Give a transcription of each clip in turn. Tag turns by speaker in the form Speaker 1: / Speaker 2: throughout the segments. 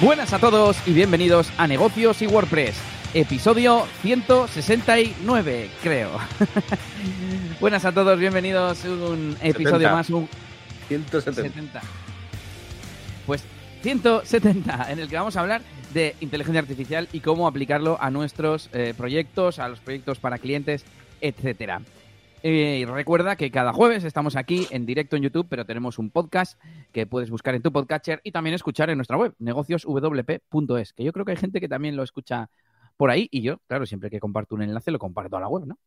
Speaker 1: Buenas a todos y bienvenidos a Negocios y WordPress, episodio 169, creo. Buenas a todos, bienvenidos a un episodio
Speaker 2: 70.
Speaker 1: más, un
Speaker 2: 170.
Speaker 1: 70. Pues 170, en el que vamos a hablar de inteligencia artificial y cómo aplicarlo a nuestros eh, proyectos, a los proyectos para clientes, etcétera. Eh, y recuerda que cada jueves estamos aquí en directo en YouTube, pero tenemos un podcast que puedes buscar en tu podcatcher y también escuchar en nuestra web, negocioswp.es, que yo creo que hay gente que también lo escucha por ahí y yo, claro, siempre que comparto un enlace lo comparto a la web, ¿no?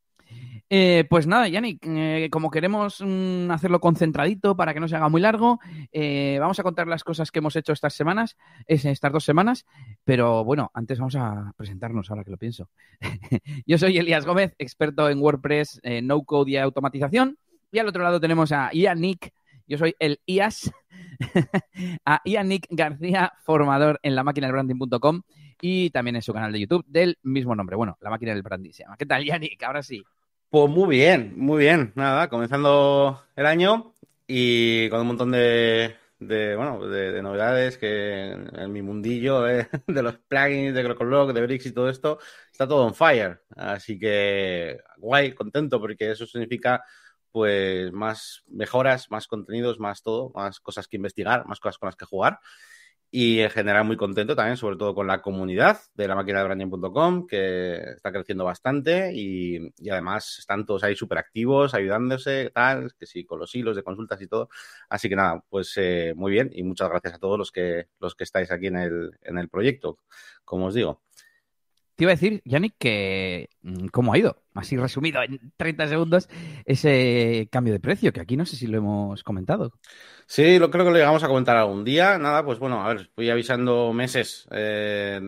Speaker 1: Eh, pues nada, Yannick, eh, como queremos mm, hacerlo concentradito para que no se haga muy largo, eh, vamos a contar las cosas que hemos hecho estas semanas, es- estas dos semanas, pero bueno, antes vamos a presentarnos, ahora que lo pienso. Yo soy Elías Gómez, experto en WordPress, no code y automatización, y al otro lado tenemos a Yannick, yo soy el IAS, a Yannick García, formador en la máquina del branding.com y también en su canal de YouTube del mismo nombre. Bueno, la máquina del branding se llama. ¿Qué tal, Yannick? Ahora sí.
Speaker 2: Pues muy bien, muy bien. Nada, comenzando el año y con un montón de, de, bueno, de, de novedades que en, mi mundillo de los plugins, de Crocodile, de Bricks y todo esto, está todo on fire. Así que guay, contento porque eso significa pues más mejoras, más contenidos, más todo, más cosas que investigar, más cosas con las que jugar. Y en general muy contento también, sobre todo con la comunidad de la máquina de branding.com, que está creciendo bastante y, y además están todos ahí súper activos, ayudándose, tal, que sí, con los hilos de consultas y todo. Así que nada, pues eh, muy bien y muchas gracias a todos los que, los que estáis aquí en el, en el proyecto, como os digo.
Speaker 1: Iba a decir, Yannick, que mm, cómo ha ido, así resumido en 30 segundos, ese cambio de precio, que aquí no sé si lo hemos comentado.
Speaker 2: Sí, creo que lo llegamos a comentar algún día. Nada, pues bueno, a ver, fui avisando meses, eh,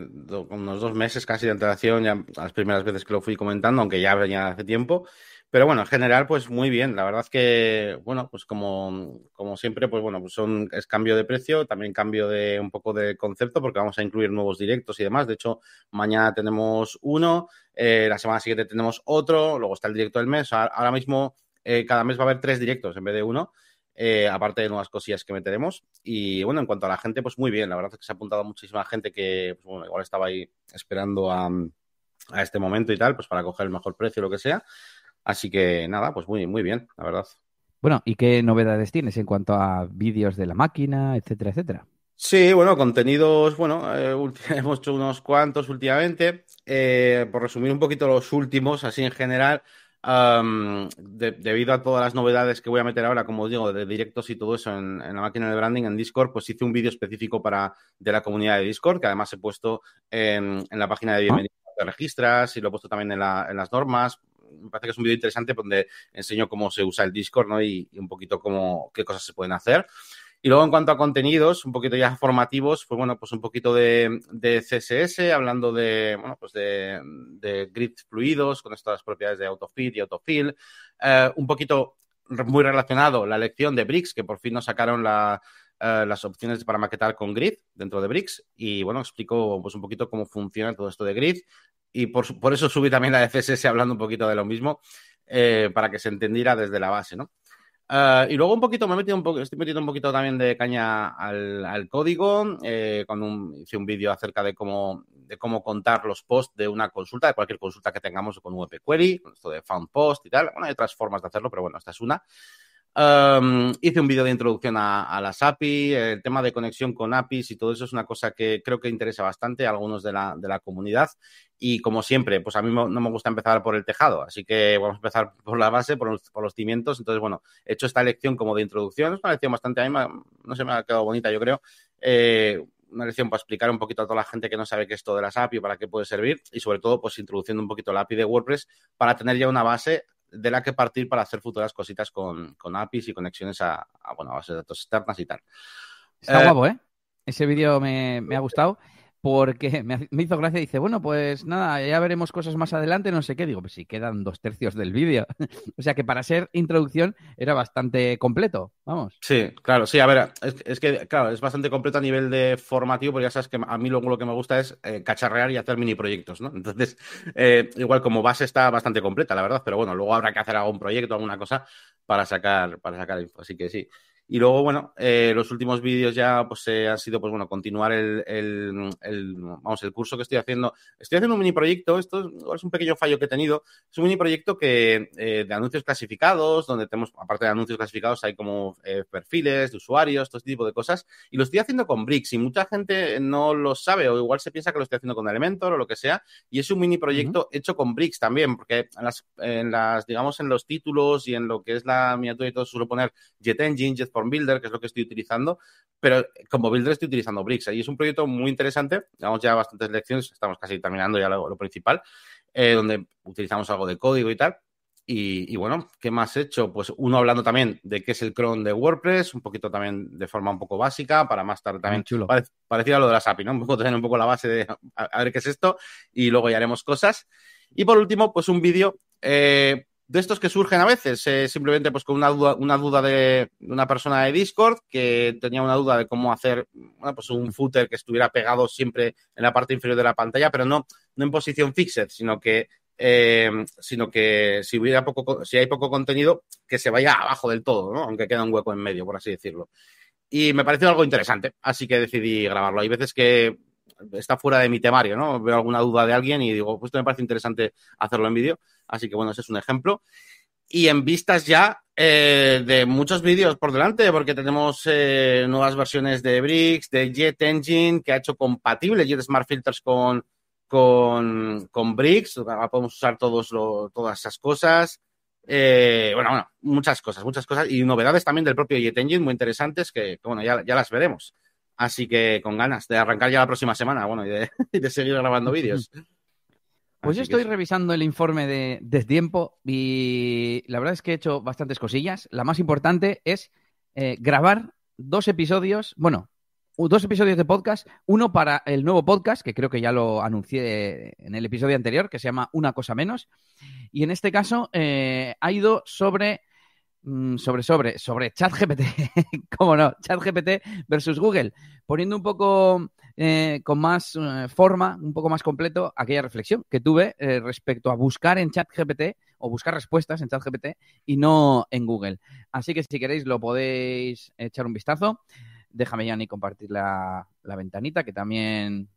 Speaker 2: unos dos meses casi de antelación, ya las primeras veces que lo fui comentando, aunque ya venía hace tiempo. Pero bueno, en general, pues muy bien. La verdad es que, bueno, pues como, como siempre, pues bueno, pues son, es cambio de precio, también cambio de un poco de concepto, porque vamos a incluir nuevos directos y demás. De hecho, mañana tenemos uno, eh, la semana siguiente tenemos otro, luego está el directo del mes. Ahora mismo, eh, cada mes va a haber tres directos en vez de uno eh, aparte de nuevas cosillas que meteremos. Y bueno, en cuanto a la gente, pues muy bien. La verdad es que se ha apuntado muchísima gente que, pues, bueno, igual estaba ahí esperando a, a este momento y tal, pues para coger el mejor precio lo que sea. Así que nada, pues muy, muy bien, la verdad.
Speaker 1: Bueno, ¿y qué novedades tienes en cuanto a vídeos de la máquina, etcétera, etcétera?
Speaker 2: Sí, bueno, contenidos, bueno, eh, hemos hecho unos cuantos últimamente. Eh, por resumir un poquito los últimos, así en general, am, de- debido a todas las novedades que voy a meter ahora, como os digo, de directos y todo eso en, en la máquina de branding, en Discord, pues hice un vídeo específico para de la comunidad de Discord, que además he puesto en, en la página de bienvenida, te registras y lo he puesto también en, la- en las normas. Me parece que es un vídeo interesante donde enseño cómo se usa el Discord, ¿no? Y, un poquito cómo, qué cosas se pueden hacer. Y luego en cuanto a contenidos, un poquito ya formativos, pues bueno, pues un poquito de, de CSS, hablando de, bueno, pues de, de grids fluidos con estas propiedades de autofit y autofill. Eh, un poquito muy relacionado la lección de Bricks, que por fin nos sacaron la, eh, las opciones para maquetar con grid dentro de Bricks. Y bueno, explico pues un poquito cómo funciona todo esto de grid. Y por, por eso subí también la CSS hablando un poquito de lo mismo, eh, para que se entendiera desde la base, ¿no? Uh, y luego un poquito, me he metido un poco, estoy metiendo un poquito también de caña al, al código, eh, un- hice un vídeo acerca de cómo, de cómo contar los posts de una consulta, de cualquier consulta que tengamos con VP Query, con esto de found post y tal. Bueno, hay otras formas de hacerlo, pero bueno, esta es una. Um, hice un vídeo de introducción a, las API, el tema de conexión con APIs y todo eso es una cosa que creo que interesa bastante a algunos de la, de la comunidad. Y como siempre, pues a mí no me gusta empezar por el tejado, así que vamos a empezar por la base, por los, cimientos. Entonces, bueno, he hecho esta lección como de introducción, es una lección bastante, a mí no sé, me ha quedado bonita, yo creo. Eh, una lección para explicar un poquito a toda la gente que no sabe qué es esto de las API, para qué puede servir y sobre todo, pues introduciendo un poquito la API de WordPress para tener ya una base de la que partir para hacer futuras cositas con, con APIs y conexiones a, a, bueno, a bases de datos externas y tal.
Speaker 1: Está
Speaker 2: Eh,
Speaker 1: guapo, ¿eh? Ese vídeo me, me ha gustado porque me, hizo gracia. Dice, bueno, pues nada, ya veremos cosas más adelante, no sé qué. Digo, pues sí, quedan dos tercios del vídeo. o sea que para ser introducción era bastante completo, vamos.
Speaker 2: Sí, claro, sí, a ver, es, es que, claro, es bastante completo a nivel de formativo, porque ya sabes que a mí luego lo que me gusta es eh, cacharrear y hacer mini proyectos, ¿no? Entonces, eh, igual como base está bastante completa, la verdad, pero bueno, luego habrá que hacer algún proyecto, alguna cosa para sacar, para sacar info, así que sí. Y luego, bueno, eh, los últimos vídeos ya pues eh, han sido, pues bueno, continuar el, el, el, vamos, el curso que estoy haciendo. Estoy haciendo un mini proyecto, esto es un pequeño fallo que he tenido. Es un mini proyecto que, eh, de anuncios clasificados, donde tenemos, aparte de anuncios clasificados, hay como eh, perfiles de usuarios, todo este tipo de cosas. Y lo estoy haciendo con Bricks y mucha gente no lo sabe o igual se piensa que lo estoy haciendo con Elementor o lo que sea. Y es un mini proyecto uh -huh. hecho con Bricks también, porque en las, en las, digamos, en los títulos y en lo que es la miniatura y todo, suelo poner Jet Engine, Jet Form Builder, que es lo que estoy utilizando, pero como Builder estoy utilizando Bricks. Y es un proyecto muy interesante, llevamos ya bastantes lecciones, estamos casi terminando ya lo, lo principal, eh, donde utilizamos algo de código y tal. Y, y, bueno, ¿qué más he hecho? Pues uno hablando también de qué es el cron de WordPress, un poquito también de forma un poco básica, para más tarde también
Speaker 1: chulo.
Speaker 2: Pare, parecido a lo de las API, ¿no? Un poco tener un poco la base de a, a, ver qué es esto y luego ya haremos cosas. Y por último, pues un vídeo eh, de estos que surgen a veces, eh, simplemente pues con una duda, una duda de, una persona de Discord que tenía una duda de cómo hacer bueno, pues un footer que estuviera pegado siempre en la parte inferior de la pantalla, pero no, no en posición fixed, sino que eh, sino que si hubiera poco, si hay poco contenido, que se vaya abajo del todo, ¿no? Aunque queda un hueco en medio, por así decirlo. Y me pareció algo interesante, así que decidí grabarlo. Hay veces que está fuera de mi temario, ¿no? Veo alguna duda de alguien y digo, pues esto me parece interesante hacerlo en vídeo. Así que bueno, ese es un ejemplo. Y en vistas ya eh, de muchos vídeos por delante, porque tenemos eh, nuevas versiones de Bricks, de Jet Engine, que ha hecho compatible Jet Smart Filters con, con, con Bricks. Podemos usar todos todas esas cosas. Eh, bueno, bueno, muchas cosas, muchas cosas. Y novedades también del propio Jet Engine muy interesantes que, que bueno, ya, ya las veremos. Así que con ganas de arrancar ya la próxima semana, bueno, y de, y de seguir grabando vídeos.
Speaker 1: Pues yo estoy revisando el informe de, de, tiempo y la verdad es que he hecho bastantes cosillas. La más importante es eh, grabar dos episodios, bueno, dos episodios de podcast, uno para el nuevo podcast, que creo que ya lo anuncié en el episodio anterior, que se llama Una cosa menos, y en este caso eh, ha ido sobre sobre, sobre, sobre ChatGPT, ¿cómo no? ChatGPT versus Google, poniendo un poco eh, con más eh, forma, un poco más completo, aquella reflexión que tuve eh, respecto a buscar en ChatGPT o buscar respuestas en ChatGPT y no en Google. Así que si queréis lo podéis echar un vistazo. Déjame ya ni compartir la, la ventanita, que también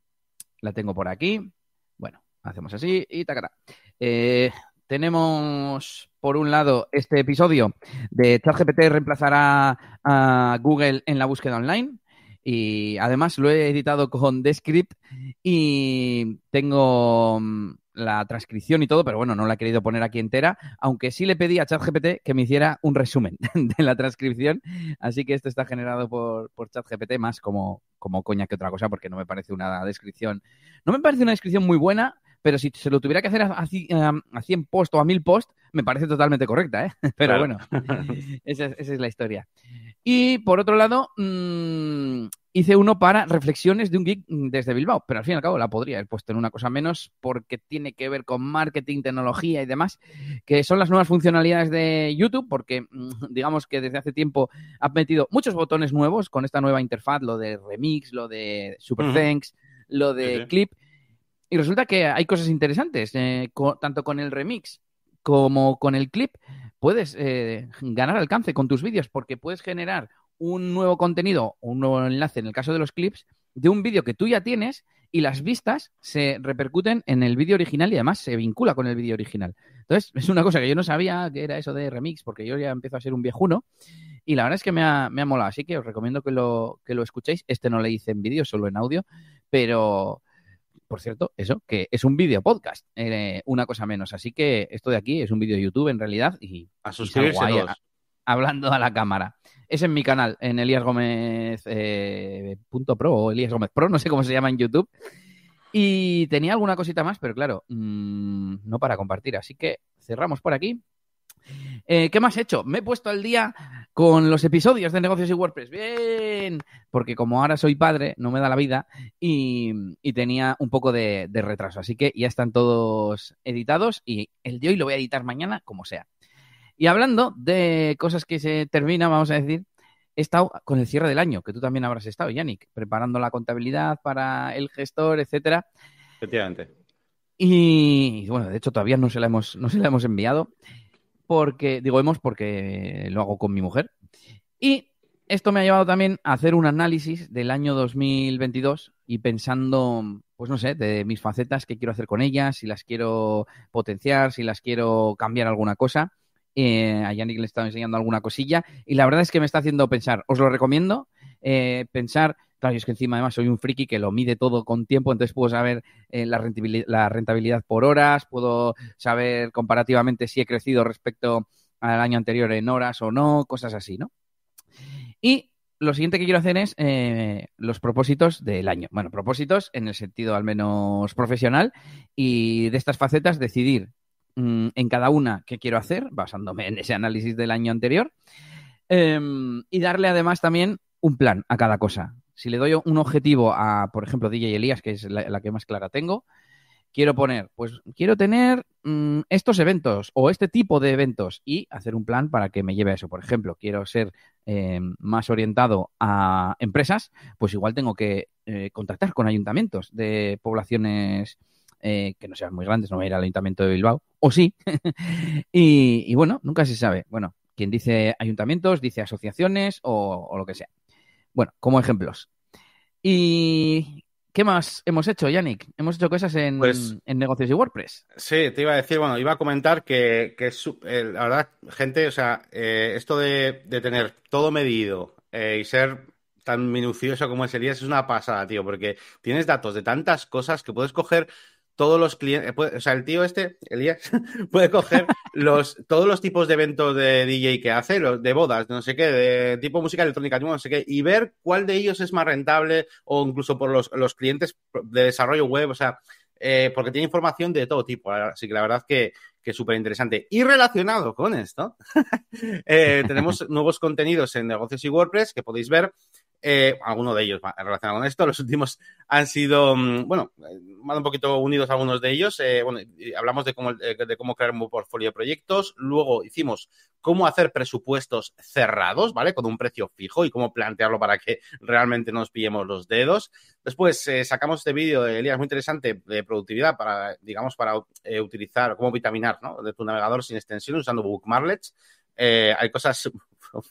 Speaker 1: la tengo por aquí. Bueno, hacemos así y tacará. Tenemos, por un lado, este episodio de ChatGPT reemplazará a Google en la búsqueda online. Y además lo he editado con Descript y tengo mm, la transcripción y todo, pero bueno, no la he querido poner aquí entera, aunque sí le pedí a ChatGPT que me hiciera un resumen de la transcripción, así que esto está generado por, por ChatGPT más como, como coña que otra cosa, porque no me parece una descripción, no me parece una descripción muy buena, pero si se lo tuviera que hacer a, a, a 100 post o a 1000 post, me parece totalmente correcta, ¿eh? Pero claro. bueno, esa, esa, es la historia. Y por otro lado, mmm, hice uno para reflexiones de un geek desde Bilbao, pero al fin y al cabo la podría haber puesto en una cosa menos porque tiene que ver con marketing, tecnología y demás, que son las nuevas funcionalidades de YouTube, porque mm, digamos que desde hace tiempo ha metido muchos botones nuevos con esta nueva interfaz, lo de remix, lo de super uh -huh. thanks, lo de sí, sí. clip. Y resulta que hay cosas interesantes, eh, tanto con el remix como con el clip, puedes eh, ganar alcance con tus vídeos porque puedes generar un nuevo contenido, un nuevo enlace en el caso de los clips, de un vídeo que tú ya tienes y las vistas se repercuten en el vídeo original y además se vincula con el vídeo original. Entonces, es una cosa que yo no sabía que era eso de remix, porque yo ya empiezo a ser un viejuno y la verdad es que me ha, me ha molado, así que os recomiendo que lo, que lo escuchéis. Este no le hice en vídeo, solo en audio, pero por cierto, eso, que es un vídeo podcast, eh, una cosa menos. Así que esto de aquí es un vídeo de YouTube en realidad y,
Speaker 2: a suscribirse
Speaker 1: y a, hablando a la cámara. Es en mi canal, en Elías Gómez eh, punto pro o Elías Gómez Pro, no sé cómo se llama en YouTube. Y tenía alguna cosita más, pero claro, mmm, no para compartir. Así que cerramos por aquí. Eh, ¿Qué más he hecho? Me he puesto al día con los episodios de negocios y WordPress. Bien, porque como ahora soy padre, no me da la vida y, y tenía un poco de, de, retraso. Así que ya están todos editados y el de hoy lo voy a editar mañana, como sea. Y hablando de cosas que se terminan, vamos a decir, he estado con el cierre del año, que tú también habrás estado, Yannick, preparando la contabilidad para el gestor, etcétera.
Speaker 2: Efectivamente.
Speaker 1: Y bueno, de hecho todavía no se la hemos, no se la hemos enviado porque, digo hemos porque lo hago con mi mujer. Y esto me ha llevado también a hacer un análisis del año 2022 y pensando, pues no sé, de mis facetas, qué quiero hacer con ellas, si las quiero potenciar, si las quiero cambiar alguna cosa. Eh, a Yannick le estaba enseñando alguna cosilla y la verdad es que me está haciendo pensar, os lo recomiendo, eh, pensar, claro, yo es que encima además soy un friki que lo mide todo con tiempo, entonces puedo saber eh, la, rentabilidad, por horas, puedo saber comparativamente si he crecido respecto al año anterior en horas o no, cosas así, ¿no? Y lo siguiente que quiero hacer es eh, los propósitos del año. Bueno, propósitos en el sentido al menos profesional y de estas facetas decidir mm, en cada una qué quiero hacer, basándome en ese análisis del año anterior, em, y darle además también un plan a cada cosa. Si le doy un objetivo a, por ejemplo, DJ Elías, que es la que más clara tengo, quiero poner, pues quiero tener mm, estos eventos o este tipo de eventos y hacer un plan para que me lleve a eso. Por ejemplo, quiero ser eh, más orientado a empresas, pues igual tengo que eh, contactar con ayuntamientos de poblaciones eh, que no sean muy grandes, no voy a ir al ayuntamiento de Bilbao, o sí. y, bueno, nunca se sabe. Bueno, quien dice ayuntamientos, dice asociaciones o lo que sea. Bueno, como ejemplos. Y ¿Qué más hemos hecho, Yannick? Hemos hecho cosas en, pues en, negocios y WordPress.
Speaker 2: Sí, te iba a decir, bueno, iba a comentar que, que eh, la verdad, gente, o sea, eh, esto de, de, tener todo medido eh, y ser tan minucioso como día es una pasada, tío, porque tienes datos de tantas cosas que puedes coger todos los clientes, eh, o sea, el tío este, Elías, puede coger los, todos los tipos de eventos de DJ que hace, los de bodas, no sé qué, de tipo música electrónica, no sé qué, y ver cuál de ellos es más rentable o incluso por los, los clientes de desarrollo web, o sea, eh, porque tiene información de todo tipo. Así que la verdad que, que es súper interesante. Y relacionado con esto, eh, tenemos nuevos contenidos en negocios y WordPress que podéis ver. Eh, alguno de ellos relacionado con esto. Los últimos han sido, mm, bueno, más un poquito unidos algunos de ellos. Eh, bueno, hablamos de cómo, eh, de cómo crear un portfolio de proyectos. Luego hicimos cómo hacer presupuestos cerrados, ¿vale? Con un precio fijo y cómo plantearlo para que realmente no nos pillemos los dedos. Después eh, sacamos este vídeo de Elías muy interesante de productividad para, digamos, para utilizar, cómo vitaminar, ¿no? De tu navegador sin extensión usando bookmarklets. hay cosas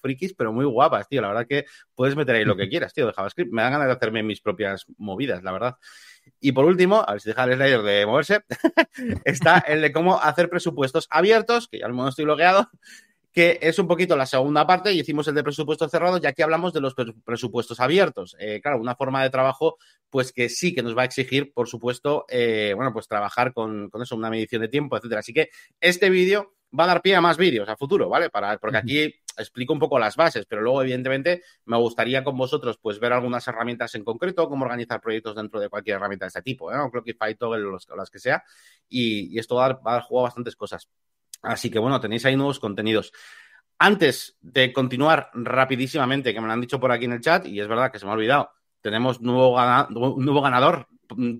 Speaker 2: frikis, pero muy guapas, tío. La verdad que puedes meter ahí lo que quieras, tío, de JavaScript. Me dan ganas de hacerme mis propias movidas, la verdad. Y por último, a ver si deja el slider de moverse, está el de cómo hacer presupuestos abiertos, que ya menos estoy logueado, que es un poquito la segunda parte y hicimos el de presupuestos cerrados y aquí hablamos de los presupuestos abiertos. Eh, claro, una forma de trabajo pues que sí que nos va a exigir, por supuesto, eh, bueno, pues trabajar con, con, eso, una medición de tiempo, etcétera. Así que este vídeo va a dar pie a más vídeos a futuro, ¿vale? Para, porque aquí explico un poco las bases, pero luego, evidentemente, me gustaría con vosotros pues ver algunas herramientas en concreto, cómo organizar proyectos dentro de cualquier herramienta de este tipo, ¿eh? Clockify, Toggle, los, las que sea, y, esto va a, dar, va a dar juego a bastantes cosas. Así que bueno, tenéis ahí nuevos contenidos. Antes de continuar rapidísimamente, que me lo han dicho por aquí en el chat, y es verdad que se me ha olvidado, tenemos nuevo, un nuevo ganador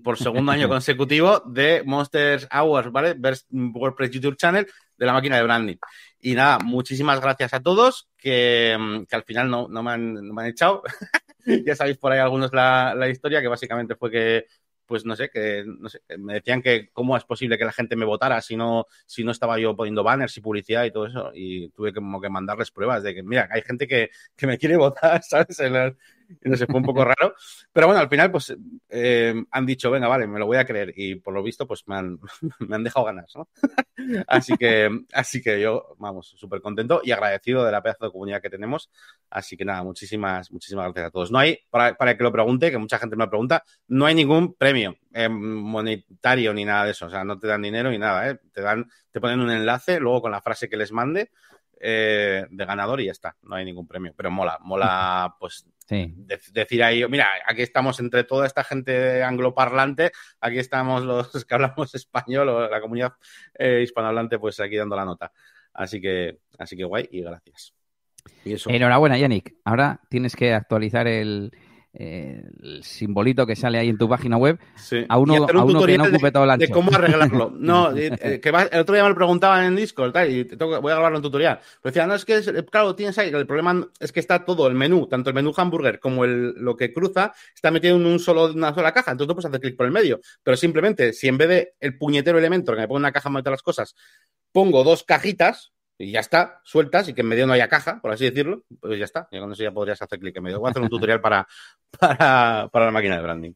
Speaker 2: por segundo año consecutivo de Monsters Hours, ¿vale? WordPress YouTube Channel de la máquina de branding. Y nada, muchísimas gracias a todos, que, al final no, no, me han, no, me han, echado. ya sabéis por ahí algunos la, la historia, que básicamente fue que pues no sé, que no sé, me decían que cómo es posible que la gente me votara si no, si no estaba yo poniendo banners y publicidad y todo eso. Y tuve como que mandarles pruebas de que, mira, hay gente que, que me quiere votar, ¿sabes? En el, sé, fue un poco raro. Pero bueno, al final, pues eh, han dicho, venga, vale, me lo voy a creer. Y por lo visto, pues me han, me han dejado ganas, así que, así que yo, vamos, súper contento y agradecido de la pedazo de comunidad que tenemos. Así que nada, muchísimas, muchísimas gracias a todos. No hay, para, para que lo pregunte, que mucha gente me pregunta, no hay ningún premio eh, monetario ni nada de eso. O sea, no te dan dinero ni nada, ¿eh? Te dan, te ponen un enlace luego con la frase que les mande. Eh, de ganador y ya está, no hay ningún premio, pero mola, mola pues Sí. decir ahí, mira, aquí estamos entre toda esta gente angloparlante, aquí estamos los que hablamos español o la comunidad eh, hispanohablante, pues aquí dando la nota. Así que, así que guay y gracias.
Speaker 1: Enhorabuena, Yannick. Ahora tienes que actualizar el, el simbolito que sale ahí en tu página web a uno, a uno que no ocupe todo el ancho.
Speaker 2: De cómo arreglarlo. No, eh, que el otro día me lo preguntaban en Discord tal, y tengo, voy a grabarlo en tutorial. Pero decía, no, es que, claro, tienes ahí, el problema es que está todo el menú, tanto el menú hamburger como el, lo que cruza, está metido en un solo, una sola caja. Entonces no puedes hacer clic por el medio. Pero simplemente, si en vez de el puñetero elemento que me pone una caja para meter las cosas, pongo dos cajitas, y ya está, sueltas y que en medio no haya caja, por así decirlo, pues ya está. Y con eso ya podrías hacer clic en medio. Voy a hacer un tutorial para, para, para la máquina de branding.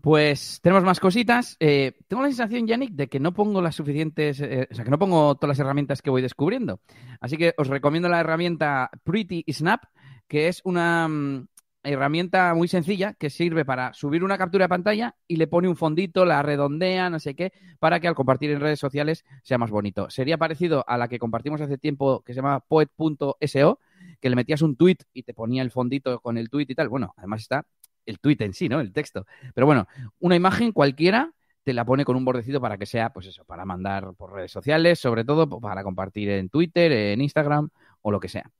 Speaker 1: Pues tenemos más cositas. Eh, tengo la sensación, Yannick, de que no pongo las suficientes, eh, o sea, que no pongo todas las herramientas que voy descubriendo. Así que os recomiendo la herramienta Pretty Snap, que es una mm, herramienta muy sencilla que sirve para subir una captura de pantalla y le pone un fondito, la redondea, no sé qué, para que al compartir en redes sociales sea más bonito. Sería parecido a la que compartimos hace tiempo que se llama poet.so, que le metías un tweet y te ponía el fondito con el tweet y tal. Bueno, además está el tweet en sí, ¿no? El texto. Pero bueno, una imagen cualquiera te la pone con un bordecito para que sea, pues eso, para mandar por redes sociales, sobre todo para compartir en Twitter, en Instagram o lo que sea.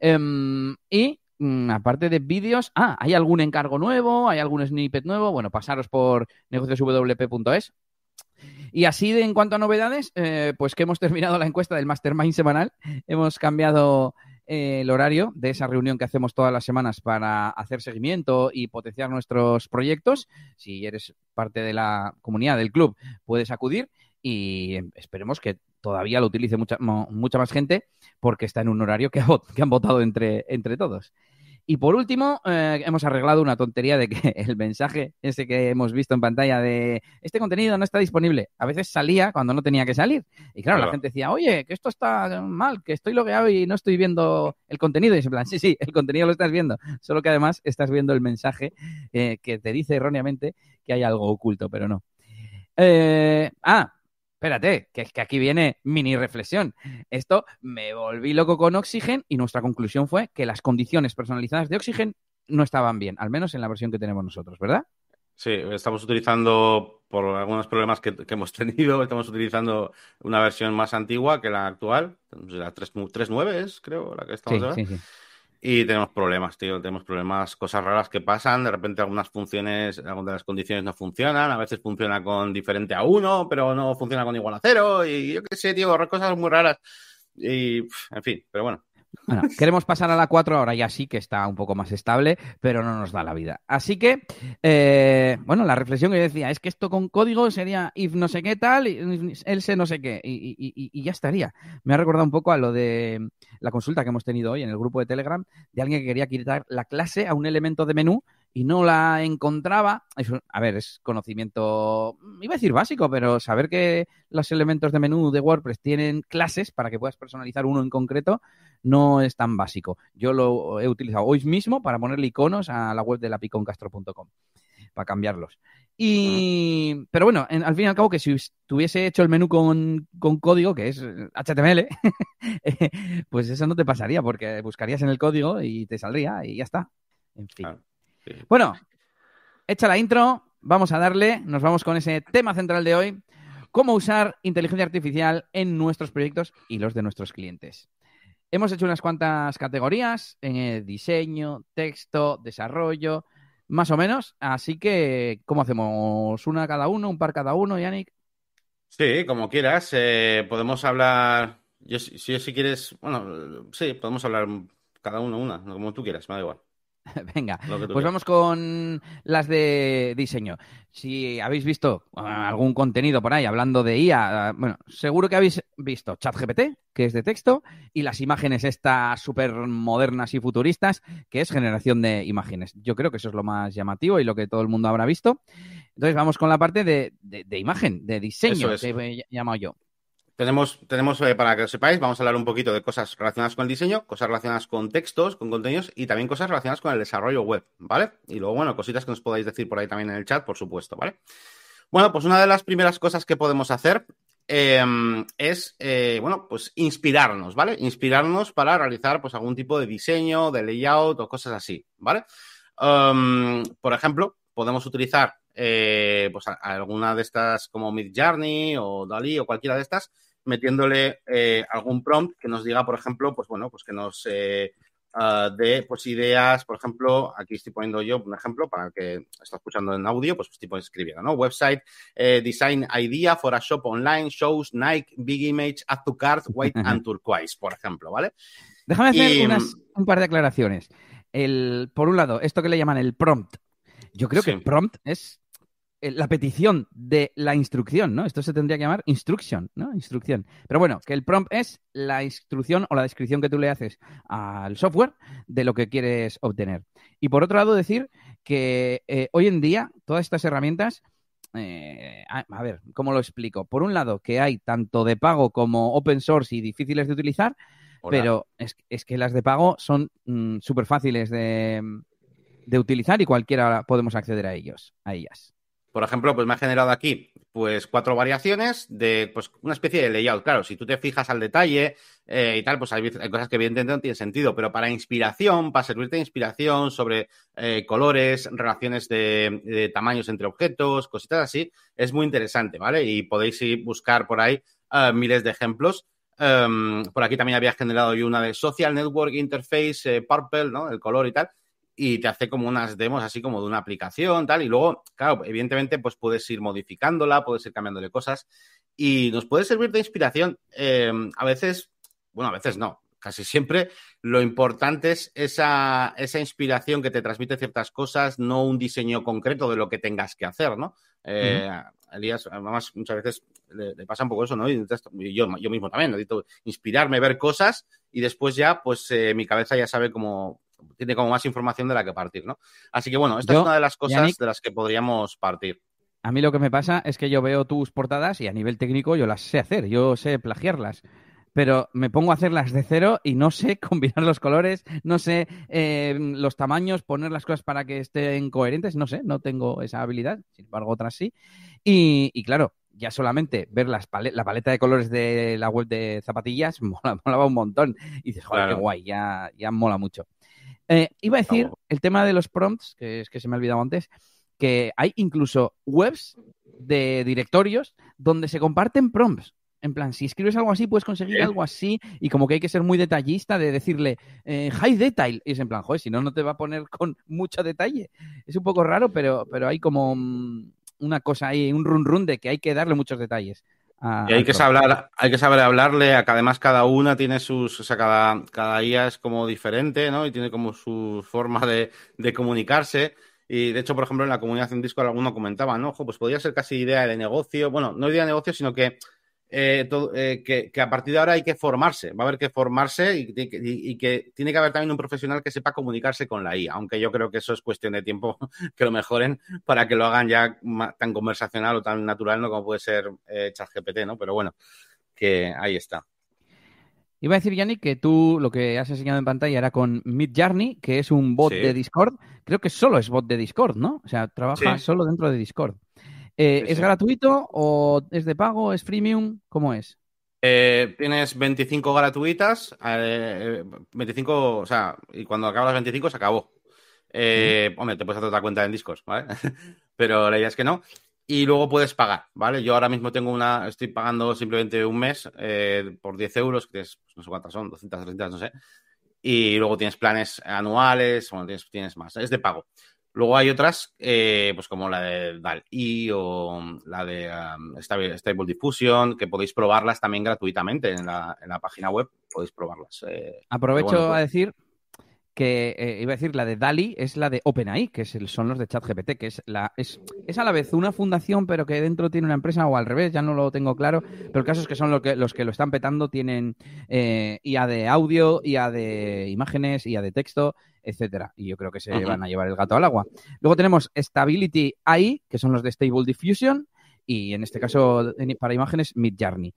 Speaker 1: Em, y aparte de vídeos, ah, ¿hay algún encargo nuevo? ¿Hay algún snippet nuevo? Bueno, pasaros por negocioswp.es. Y así de en cuanto a novedades, eh, pues que hemos terminado la encuesta del Mastermind semanal. Hemos cambiado el horario de esa reunión que hacemos todas las semanas para hacer seguimiento y potenciar nuestros proyectos. Si eres parte de la comunidad del club, puedes acudir y esperemos que todavía lo utilice mucha, mucha más gente porque está en un horario que, que han votado entre, entre todos. Y por último, eh, hemos arreglado una tontería de que el mensaje ese que hemos visto en pantalla de este contenido no está disponible, a veces salía cuando no tenía que salir. Y claro, la gente decía, oye, que esto está mal, que estoy logueado y no estoy viendo el contenido. Y en plan, sí, sí, el contenido lo estás viendo, solo que además estás viendo el mensaje eh, que te dice erróneamente que hay algo oculto, pero no. Eh, ah, espérate, que es que aquí viene mini reflexión. Esto me volví loco con Oxygen y nuestra conclusión fue que las condiciones personalizadas de Oxygen no estaban bien, al menos en la versión que tenemos nosotros, ¿verdad?
Speaker 2: Sí, estamos utilizando, por algunos problemas que, hemos tenido, estamos utilizando una versión más antigua que la actual, la 3.9 es, creo, la que estamos ahora. Sí, sí. Y tenemos problemas, tío, tenemos problemas, cosas raras que pasan, de repente algunas funciones, algunas de las condiciones no funcionan, a veces funciona con diferente a uno, pero no funciona con igual a cero, y yo qué sé, tío, cosas muy raras. Y, en fin, pero bueno,
Speaker 1: bueno, queremos pasar a la 4 ahora ya sí que está un poco más estable, pero no nos da la vida. Así que, eh, bueno, la reflexión que yo decía es que esto con código sería if no sé qué tal, else no sé qué, y, ya estaría. Me ha recordado un poco a lo de la consulta que hemos tenido hoy en el grupo de Telegram de alguien que quería quitar la clase a un elemento de menú y no la encontraba. a ver, es conocimiento, iba a decir básico, pero saber que los elementos de menú de WordPress tienen clases para que puedas personalizar uno en concreto no es tan básico. Yo lo he utilizado hoy mismo para ponerle iconos a la web de lapiconcastro.com para cambiarlos. Y, pero bueno, al fin y al cabo que si tuviese hecho el menú con, código, que es HTML, pues eso no te pasaría porque buscarías en el código y te saldría y ya está. En fin. Bueno, hecha la intro, vamos a darle, nos vamos con ese tema central de hoy, cómo usar inteligencia artificial en nuestros proyectos y los de nuestros clientes. Hemos hecho unas cuantas categorías, en eh, diseño, texto, desarrollo, más o menos. Así que, ¿cómo hacemos? ¿Una cada uno? ¿Un par cada uno, Yannick?
Speaker 2: Sí, como quieras. Eh, podemos hablar. Yo, si, si quieres. Bueno, sí, podemos hablar cada uno una, como tú quieras, me da igual.
Speaker 1: Venga, pues vamos con las de diseño. Si habéis visto ah, algún contenido por ahí hablando de IA, ah, bueno, seguro que habéis visto ChatGPT, que es de texto, y las imágenes estas súper modernas y futuristas, que es generación de imágenes. Yo creo que eso es lo más llamativo y lo que todo el mundo habrá visto. Entonces vamos con la parte de, imagen, de diseño, que he llamado yo.
Speaker 2: Tenemos, tenemos eh, para que lo sepáis, vamos a hablar un poquito de cosas relacionadas con el diseño, cosas relacionadas con textos, con contenidos y también cosas relacionadas con el desarrollo web, ¿vale? Y luego, bueno, cositas que nos podáis decir por ahí también en el chat, por supuesto, ¿vale? Bueno, pues una de las primeras cosas que podemos hacer em, es, eh, bueno, pues inspirarnos, ¿vale? Inspirarnos para realizar, pues, algún tipo de diseño, de layout o cosas así, ¿vale? Em, por ejemplo, podemos utilizar, eh, pues, alguna de estas como Midjourney o Dali o cualquiera de estas metiéndole eh, algún prompt que nos diga, por ejemplo, pues bueno, pues que nos eh, uh, dé pues ideas, por ejemplo, aquí estoy poniendo yo un ejemplo para el que está escuchando en audio, pues tipo escribiendo, ¿no? Website, eh, design idea for a shop online, shows Nike, big image, add to cart, white and turquoise, por ejemplo, ¿vale?
Speaker 1: Déjame hacer unas, un par de aclaraciones. El, por un lado, esto que le llaman el prompt. Yo creo que el prompt es la petición de la instrucción, ¿no? Esto se tendría que llamar instruction, ¿no? Instrucción. Pero bueno, que el prompt es la instrucción o la descripción que tú le haces al software de lo que quieres obtener. Y por otro lado, decir que eh, hoy en día todas estas herramientas, eh, a, ver, ¿cómo lo explico? Por un lado, que hay tanto de pago como open source y difíciles de utilizar, pero es, que las de pago son mm, súper fáciles de, de utilizar y cualquiera podemos acceder a ellos, a ellas.
Speaker 2: Por ejemplo, pues me ha generado aquí pues cuatro variaciones de pues una especie de layout. Claro, si tú te fijas al detalle eh, y tal, pues hay, cosas que evidentemente no tienen sentido, pero para inspiración, para servirte de inspiración sobre eh, colores, relaciones de, tamaños entre objetos, cositas así, es muy interesante, ¿vale? Y podéis ir buscar por ahí eh, miles de ejemplos. Em, por aquí también había generado yo una de Social Network Interface Purple, ¿no? El color y tal y te hace como unas demos así como de una aplicación, tal, y luego, claro, evidentemente, pues puedes ir modificándola, puedes ir cambiándole cosas y nos puede servir de inspiración. Eh, a veces, bueno, a veces no, casi siempre lo importante es esa, esa, inspiración que te transmite ciertas cosas, no un diseño concreto de lo que tengas que hacer, ¿no? Eh, Elías, además, muchas veces le, pasa un poco eso, ¿no? Y yo, yo mismo también necesito inspirarme, ver cosas y después ya, pues eh, mi cabeza ya sabe cómo, tiene como más información de la que partir, ¿no? Así que bueno, esta es una de las cosas de las que podríamos partir.
Speaker 1: A mí lo que me pasa es que yo veo tus portadas y a nivel técnico yo las sé hacer, yo sé plagiarlas pero me pongo a hacerlas de cero y no sé combinar los colores, no sé eh, los tamaños, poner las cosas para que estén coherentes, no sé, no tengo esa habilidad, sin embargo otras sí. Y, claro, ya solamente ver las la paleta de colores de la web de zapatillas mola, molaba un montón. Y dices, joder, qué guay, ya, ya mola mucho. Eh, iba a decir el tema de los prompts, que es que se me ha olvidado antes, que hay incluso webs de directorios donde se comparten prompts. En plan, si escribes algo así, puedes conseguir algo así y como que hay que ser muy detallista de decirle eh, high detail. Y es en plan, joder, si no, no te va a poner con mucho detalle. Es un poco raro, pero, pero hay como mm, una cosa ahí, un run run de que hay que darle muchos detalles
Speaker 2: y hay que, saber, hay que saber hablarle, a, además cada una tiene sus, o sea, cada, cada IA es como diferente, ¿no? Y tiene como su forma de, de comunicarse. Y de hecho, por ejemplo, en la comunidad en Discord alguno comentaba, ¿no? Ojo, pues podría ser casi idea de negocio. Bueno, no idea de negocio, sino que eh, eh, que, a partir de ahora hay que formarse, va a haber que formarse y, que tiene que haber también un profesional que sepa comunicarse con la IA, aunque yo creo que eso es cuestión de tiempo que lo mejoren para que lo hagan ya tan conversacional o tan natural, ¿no? Como puede ser eh, ChatGPT, ¿no? Pero bueno, que ahí está.
Speaker 1: Iba a decir, Yanni, que tú lo que has enseñado en pantalla era con Midjourney, que es un bot de Discord. Creo que solo es bot de Discord, ¿no? O sea, trabaja solo dentro de Discord. Eh, ¿Es gratuito o es de pago? ¿Es freemium? ¿Cómo es?
Speaker 2: Eh, tienes 25 gratuitas, 25, eh, o sea, y cuando acabas las 25 se acabó. Hombre, te puedes hacer otra cuenta en discos, ¿vale? Pero la idea es que no. Y luego puedes pagar, ¿vale? Yo ahora mismo tengo una, estoy pagando simplemente un mes por 10 euros, que es, pues no sé cuántas son, 200, 300, no sé. Y luego tienes planes anuales, bueno, tienes, tienes más, es de pago. Luego hay otras, eh, pues como la de DAL-E o la de um, Stable, Diffusion, que podéis probarlas también gratuitamente en la, en la página web, podéis probarlas.
Speaker 1: Eh, Aprovecho a pues decir que eh, iba a decir la de DALI es la de OpenAI, que es el, son los de ChatGPT, que es la es, es, a la vez una fundación, pero que dentro tiene una empresa o al revés, ya no lo tengo claro, pero el caso es que son los que, los que lo están petando, tienen eh, IA de audio, IA de imágenes, IA de texto, etcétera. Y yo creo que se van a llevar el gato al agua. Luego tenemos Stability AI, que son los de Stable Diffusion, y en este caso para imágenes Midjourney.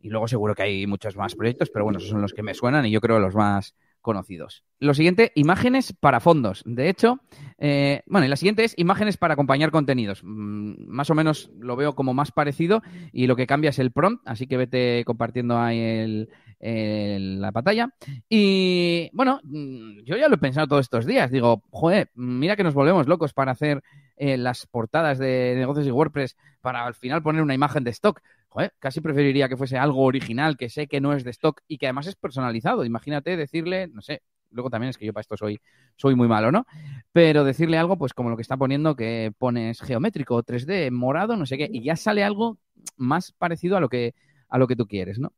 Speaker 1: Y luego seguro que hay muchos más proyectos, pero bueno, esos son los que me suenan y yo creo los más conocidos. Lo siguiente, imágenes para fondos. De hecho, eh, bueno, y la siguiente es imágenes para acompañar contenidos. Mm, más o menos lo veo como más parecido y lo que cambia es el prompt, así que vete compartiendo ahí el, la pantalla. Y bueno, mm, yo ya lo he pensado todos estos días. Digo, joder, mira que nos volvemos locos para hacer eh, las portadas de negocios y WordPress para al final poner una imagen de stock casi preferiría que fuese algo original, que sé que no es de stock y que además es personalizado. Imagínate decirle, no sé, luego también es que yo para esto soy, soy muy malo, ¿no? Pero decirle algo, pues como lo que está poniendo, que pones geométrico, 3D, morado, no sé qué, y ya sale algo más parecido a lo que, a lo que tú quieres, ¿no?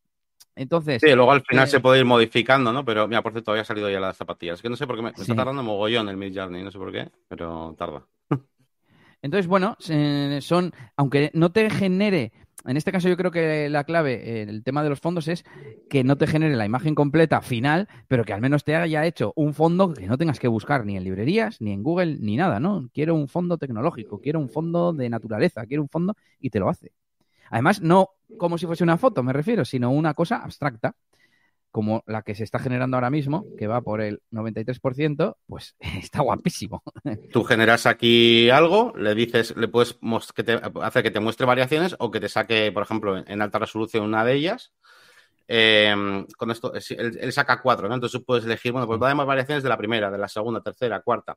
Speaker 1: Entonces.
Speaker 2: Sí, luego al final eh, se puede ir modificando, ¿no? Pero mira, por cierto, había salido ya las zapatillas. Es que no sé por qué me, está tardando mogollón el Mid Journey, no sé por qué, pero tarda.
Speaker 1: Entonces, bueno, son, aunque no te genere en este caso yo creo que la clave, el tema de los fondos es que no te genere la imagen completa final, pero que al menos te haya hecho un fondo que no tengas que buscar ni en librerías, ni en Google, ni nada, ¿no? Quiero un fondo tecnológico, quiero un fondo de naturaleza, quiero un fondo y te lo hace. Además, no como si fuese una foto, me refiero, sino una cosa abstracta como la que se está generando ahora mismo, que va por el 93%, pues está guapísimo.
Speaker 2: Tú generas aquí algo, le dices, le puedes que te, hacer que te muestre variaciones o que te saque, por ejemplo, en alta resolución una de ellas. Em, con esto, él, saca cuatro, ¿no? Entonces puedes elegir, bueno, pues va a dar más variaciones de la primera, de la segunda, tercera, cuarta.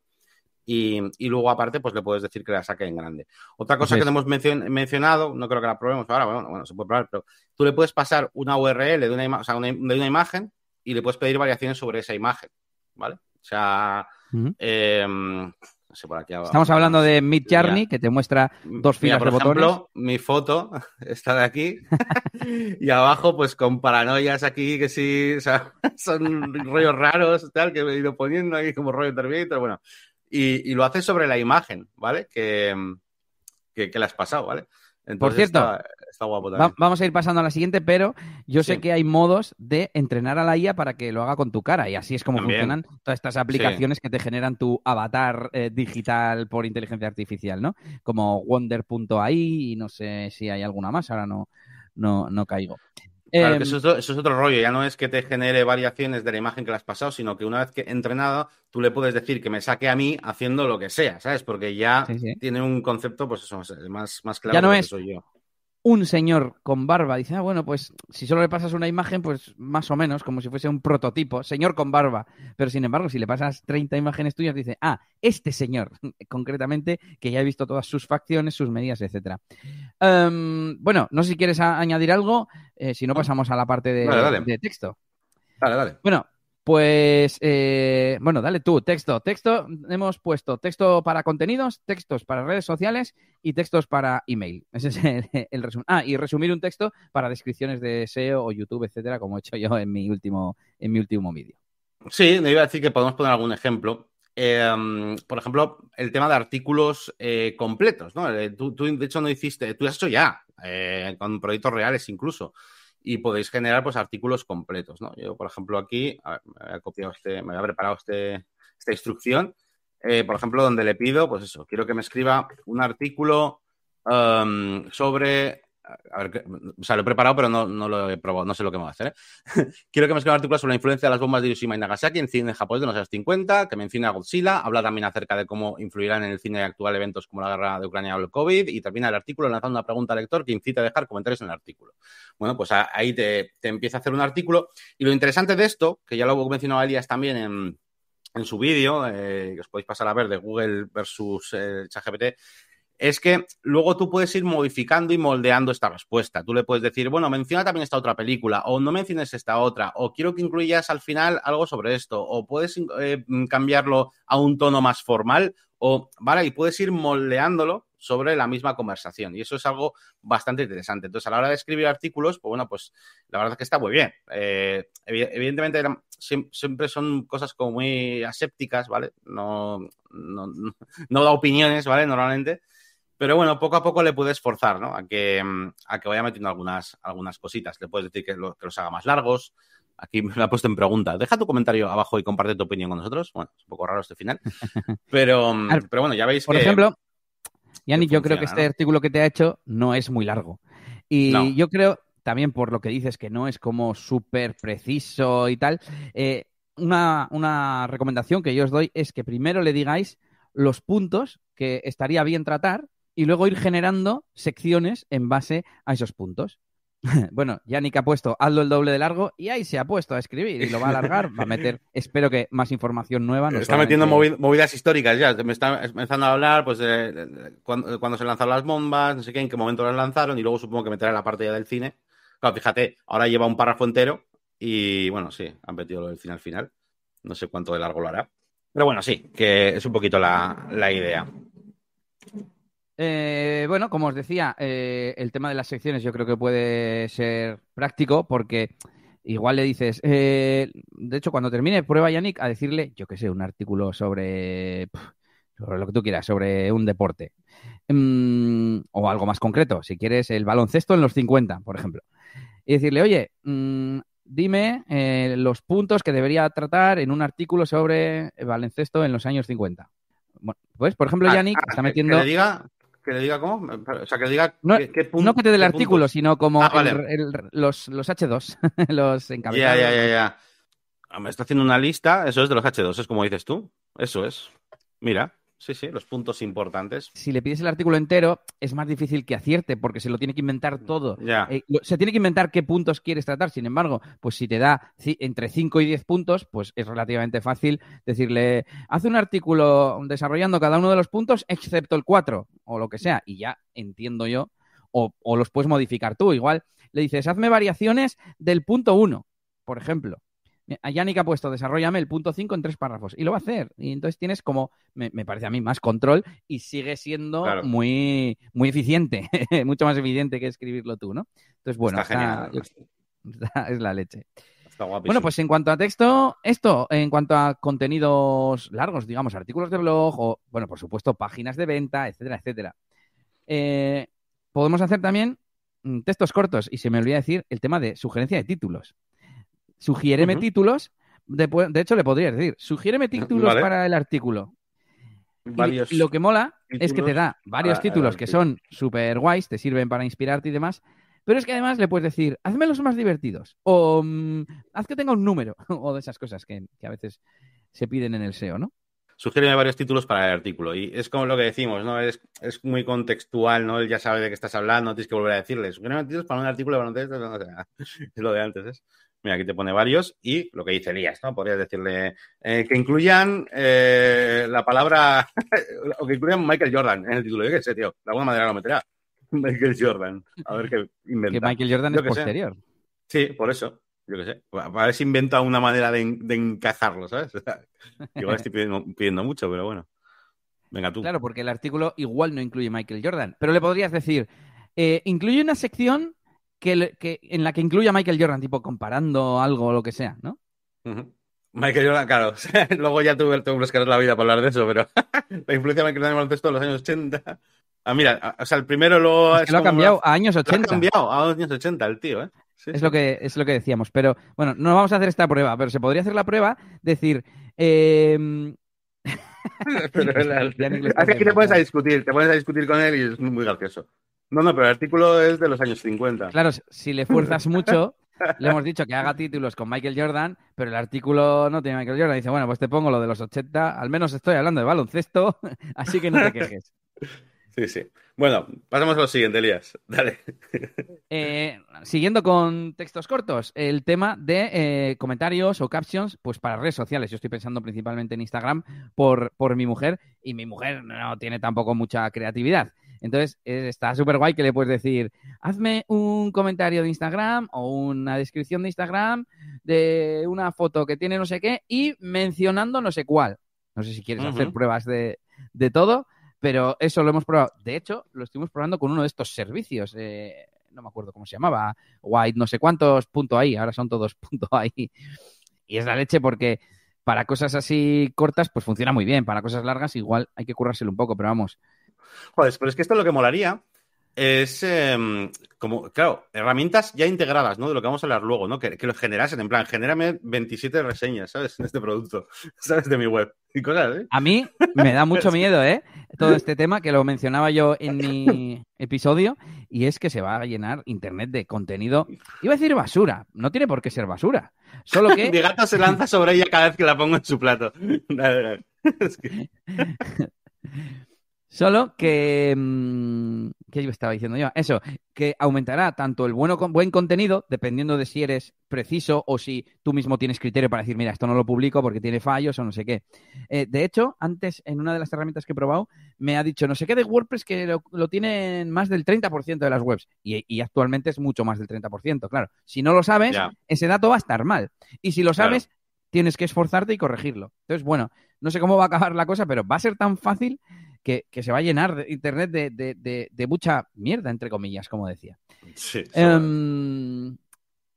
Speaker 2: Y, luego, aparte, pues le puedes decir que la saque en grande. Otra cosa que hemos mencionado, no creo que la probemos ahora, bueno, bueno, se puede probar, pero tú le puedes pasar una URL de una, o sea, de una imagen y le puedes pedir variaciones sobre esa imagen, ¿vale? O sea, em, no sé por aquí abajo.
Speaker 1: Estamos hablando de Mid Journey, que te muestra dos filas
Speaker 2: por
Speaker 1: de
Speaker 2: ejemplo, mi foto está de aquí y abajo, pues con paranoias aquí que sí, o sea, son rollos raros, tal, que me he ido poniendo aquí como rollo Terminator, bueno y, lo haces sobre la imagen, ¿vale? Que, que, le has pasado, ¿vale?
Speaker 1: Por cierto, está, guapo también. vamos a ir pasando a la siguiente, pero yo sé que hay modos de entrenar a la IA para que lo haga con tu cara y así es como funcionan todas estas aplicaciones que te generan tu avatar eh, digital por inteligencia artificial, ¿no? Como Wonder.ai y no sé si hay alguna más, ahora no, no, no caigo.
Speaker 2: Claro, que em, eso, es otro, rollo, ya no es que te genere variaciones de la imagen que le has pasado, sino que una vez que he entrenado, tú le puedes decir que me saque a mí haciendo lo que sea, ¿sabes? Porque ya tiene un concepto, pues eso, más, más claro
Speaker 1: ya no
Speaker 2: que
Speaker 1: es,
Speaker 2: soy yo
Speaker 1: un señor con barba. Dice, ah, bueno, pues si solo le pasas una imagen, pues más o menos, como si fuese un prototipo, señor con barba. Pero sin embargo, si le pasas 30 imágenes tuyas, dice, ah, este señor, concretamente, que ya he visto todas sus facciones, sus medidas, etcétera. Em, bueno, no sé si quieres añadir algo, eh, si no pasamos a la parte de, de texto.
Speaker 2: Dale, dale.
Speaker 1: Bueno, pues, eh, bueno, dale tú, texto. Texto, hemos puesto texto para contenidos, textos para redes sociales y textos para email. Ese es el, resumen. Ah, y resumir un texto para descripciones de SEO o YouTube, etcétera, como he hecho yo en mi último, en mi último vídeo.
Speaker 2: Sí, me iba a decir que podemos poner algún ejemplo. Em, por ejemplo, el tema de artículos eh, completos, ¿no? Eh, tú, de hecho, no hiciste, tú has hecho ya, con proyectos reales incluso y podéis generar pues artículos completos, ¿no? Yo, por ejemplo, aquí me había copiado este, me había preparado este, esta instrucción, eh, por ejemplo, donde le pido, pues eso, quiero que me escriba un artículo um, sobre a ver, o sea, lo he preparado, pero no, lo he probado, no sé lo que me va a hacer. ¿eh? Quiero que me escriba un artículo sobre la influencia de las bombas de Hiroshima y Nagasaki en cine japonés de los años 50, que mencione a Godzilla, habla también acerca de cómo influirán en el cine actual eventos como la guerra de Ucrania o el COVID, y termina el artículo lanzando una pregunta al lector que incita a dejar comentarios en el artículo. Bueno, pues ahí te, empieza a hacer un artículo. Y lo interesante de esto, que ya lo mencionado Elias también en, su vídeo, eh, que os podéis pasar a ver de Google versus eh, ChatGPT, es que luego tú puedes ir modificando y moldeando esta respuesta. Tú le puedes decir, bueno, menciona también esta otra película, o no menciones esta otra, o quiero que incluyas al final algo sobre esto, o puedes eh, cambiarlo a un tono más formal, o, ¿vale? Y puedes ir moldeándolo sobre la misma conversación. Y eso es algo bastante interesante. Entonces, a la hora de escribir artículos, pues bueno, pues la verdad es que está muy bien. Eh, evidentemente, siempre son cosas como muy asépticas, ¿vale? No, no, no da opiniones, ¿vale? Normalmente. Pero bueno, poco a poco le puedes forzar, ¿no? A que, mm, a que vaya metiendo algunas, algunas cositas. Le puedes decir que, los haga más largos. Aquí me lo ha puesto en pregunta. Deja tu comentario abajo y comparte tu opinión con nosotros. Bueno, es un poco raro este final. Pero, mm, pero bueno, ya veis
Speaker 1: Por ejemplo, Yanni, yo creo que este artículo que te ha hecho no es muy largo. Y yo creo, también por lo que dices, que no es como súper preciso y tal, eh, una, una recomendación que yo os doy es que primero le digáis los puntos que estaría bien tratar y luego ir generando secciones en base a esos puntos. bueno, Yannick ha puesto hazlo el doble de largo y ahí se ha puesto a escribir y lo va a alargar, va a meter, espero que más información nueva.
Speaker 2: está metiendo movidas históricas ya, me está empezando a hablar pues de, cuando, se lanzaron las bombas, no sé qué, en qué momento las lanzaron y luego supongo que meterá la parte ya del cine. Claro, fíjate, ahora lleva un párrafo entero y bueno, sí, han metido lo del cine al final. No sé cuánto de largo lo hará. Pero bueno, sí, que es un poquito la, la idea.
Speaker 1: Eh, bueno, como os decía, eh, el tema de las secciones yo creo que puede ser práctico porque igual le dices, eh, de hecho, cuando termine, prueba Yannick a decirle, yo qué sé, un artículo sobre, sobre lo que tú quieras, sobre un deporte. mm, o algo más concreto, si quieres el baloncesto en los 50, por ejemplo, y decirle, oye, mm, dime eh, los puntos que debería tratar en un artículo sobre el baloncesto en los años 50. Bueno, pues, por ejemplo,
Speaker 2: Ah,
Speaker 1: Yannick
Speaker 2: ah,
Speaker 1: está metiendo...
Speaker 2: Que le diga, que le diga cómo. O sea, que le diga
Speaker 1: No,
Speaker 2: qué, qué pun-
Speaker 1: no que te dé el artículo, sino como
Speaker 2: Ah, vale.
Speaker 1: el- el- los, los H2, los encabezados.
Speaker 2: ya, ya, ya. Ah, Me está haciendo una lista, eso es de los H2, es como dices tú. Eso es. Mira, sí, sí, los puntos importantes.
Speaker 1: Si le pides el artículo entero, es más difícil que acierte, porque se lo tiene que inventar todo.
Speaker 2: Ya.
Speaker 1: Eh, lo- se tiene que inventar qué puntos quieres tratar. Sin embargo, pues si te da entre 5 y 10 puntos, pues es relativamente fácil decirle, haz un artículo desarrollando cada uno de los puntos, excepto el 4, o lo que sea, y ya entiendo yo, o, o los puedes modificar tú. Igual le dices, hazme variaciones del punto 1, por ejemplo. Yannick ha puesto, desarrollame el punto 5 en tres párrafos. Y lo va a hacer. Y entonces tienes como, me, me parece a mí, más control y sigue siendo
Speaker 2: Claro.
Speaker 1: muy, muy eficiente. Mucho más eficiente que escribirlo tú, ¿no? Entonces, bueno,
Speaker 2: está
Speaker 1: está-
Speaker 2: genial.
Speaker 1: está- es la leche.
Speaker 2: Está guapísimo.
Speaker 1: Bueno, pues en cuanto a texto, esto, en cuanto a contenidos largos, digamos, artículos de blog o, bueno, por supuesto, páginas de venta, etcétera, etcétera. Eh, podemos hacer también mm, textos cortos y se me olvida decir el tema de sugerencia de títulos. Sugiéreme títulos, de, de hecho le podría decir, sugiéreme títulos
Speaker 2: Vale.
Speaker 1: para el artículo. Y lo que mola es que te
Speaker 2: títulos
Speaker 1: da varios títulos que son súper guays, te sirven para inspirarte y demás, pero es que además le puedes decir, hazme los más divertidos, o mm, haz que tenga un número, o de esas cosas que, que a veces se piden en el SEO, ¿no?
Speaker 2: Sugiéreme varios títulos para el artículo. Y es como lo que decimos, ¿no? Es, es muy contextual, ¿no? Él ya sabe de qué estás hablando, no tienes que volver a decirle. Sugiéreme títulos para un artículo de baloncesto. no, o sea, es lo de antes, ¿es? Mira, aquí te pone varios y lo que dice Elías, ¿no? Podrías decirle eh, que incluyan eh, la palabra, o que incluyan Michael Jordan en el título. Yo qué sé, tío. De alguna manera lo meterá. Michael Jordan. A ver qué inventa.
Speaker 1: Que Michael Jordan
Speaker 2: Yo
Speaker 1: es
Speaker 2: sé.
Speaker 1: posterior.
Speaker 2: Sí, por eso. Yo qué sé. A ver si inventa una manera de, de encajarlo, ¿sabes? Igual estoy pidiendo, pidiendo mucho, pero bueno. Venga tú.
Speaker 1: Claro, porque el artículo igual no incluye Michael Jordan, pero le podrías decir, eh, incluye una sección que, en la que incluya Michael Jordan, tipo comparando algo o lo que sea, ¿no?
Speaker 2: Michael Jordan, claro. Luego ya tuve, tuve que buscar la vida para hablar de eso, pero la influencia de Michael Jordan en el baloncesto en los años 80. Ah, mira, a- o sea, el primero luego
Speaker 1: Es que lo ha cambiado a años
Speaker 2: lo ha
Speaker 1: 80.
Speaker 2: cambiado a años 80 el tío, ¿eh? Sí,
Speaker 1: Es
Speaker 2: sí.
Speaker 1: lo que es lo que decíamos. Pero bueno, no vamos a hacer esta prueba, pero se podría hacer la prueba, decir. eh,
Speaker 2: Pero
Speaker 1: lo
Speaker 2: aquí te pones a discutir, te pones a discutir con él y es muy gracioso. No, no, pero el artículo es de los años 50.
Speaker 1: Claro, si le fuerzas mucho, le hemos dicho que haga títulos con Michael Jordan, pero el artículo no tiene Michael Jordan. Dice, bueno, pues te pongo lo de los 80, al menos estoy hablando de baloncesto, así que no te quejes.
Speaker 2: Sí, sí. Bueno, pasamos a lo siguiente, Elías. Dale.
Speaker 1: Eh, siguiendo con textos cortos, el tema de eh, comentarios o captions, pues para redes sociales. Yo estoy pensando principalmente en Instagram por, por mi mujer y mi mujer no tiene tampoco mucha creatividad. Entonces eh, está súper guay que le puedes decir, hazme un comentario de Instagram o una descripción de Instagram de una foto que tiene no sé qué y mencionando no sé cuál. No sé si quieres hacer pruebas de, de todo, pero eso lo hemos probado. De hecho, lo estuvimos probando con uno de estos servicios. eh, no me acuerdo cómo se llamaba. White, no sé cuántos, punto ahí. Ahora son todos punto ahí. Y es la leche porque para cosas así cortas, pues funciona muy bien. Para cosas largas, igual hay que currárselo un poco, pero vamos.
Speaker 2: Joder, pero es que esto lo que molaría es em, como, claro, herramientas ya integradas, ¿no? De lo que vamos a hablar luego, ¿no? Que, que lo generasen, en plan, genérame 27 reseñas, ¿sabes? En este producto, ¿sabes? De mi web. Y cosas, ¿eh?
Speaker 1: A mí me da mucho miedo, ¿eh? Todo este tema que lo mencionaba yo en mi episodio y es que se va a llenar Internet de contenido. Iba a decir basura, no tiene por qué ser basura. Solo que
Speaker 2: Mi gato se lanza sobre ella cada vez que la pongo en su plato. Es que-
Speaker 1: Solo que. mm, ¿Qué yo estaba diciendo yo? Eso, que aumentará tanto el bueno, buen contenido, dependiendo de si eres preciso o si tú mismo tienes criterio para decir, mira, esto no lo publico porque tiene fallos o no sé qué. Eh, de hecho, antes, en una de las herramientas que he probado, me ha dicho no sé qué de WordPress que lo, lo tienen más del 30% de las webs. Y, y actualmente es mucho más del 30%. Claro, si no lo sabes, ese dato va a estar mal. Y si lo
Speaker 2: Claro.
Speaker 1: sabes, tienes que esforzarte y corregirlo. Entonces, bueno, no sé cómo va a acabar la cosa, pero va a ser tan fácil que, que se va a llenar de Internet de, de- de- de mucha mierda, entre comillas, como decía.
Speaker 2: Sí,
Speaker 1: Em,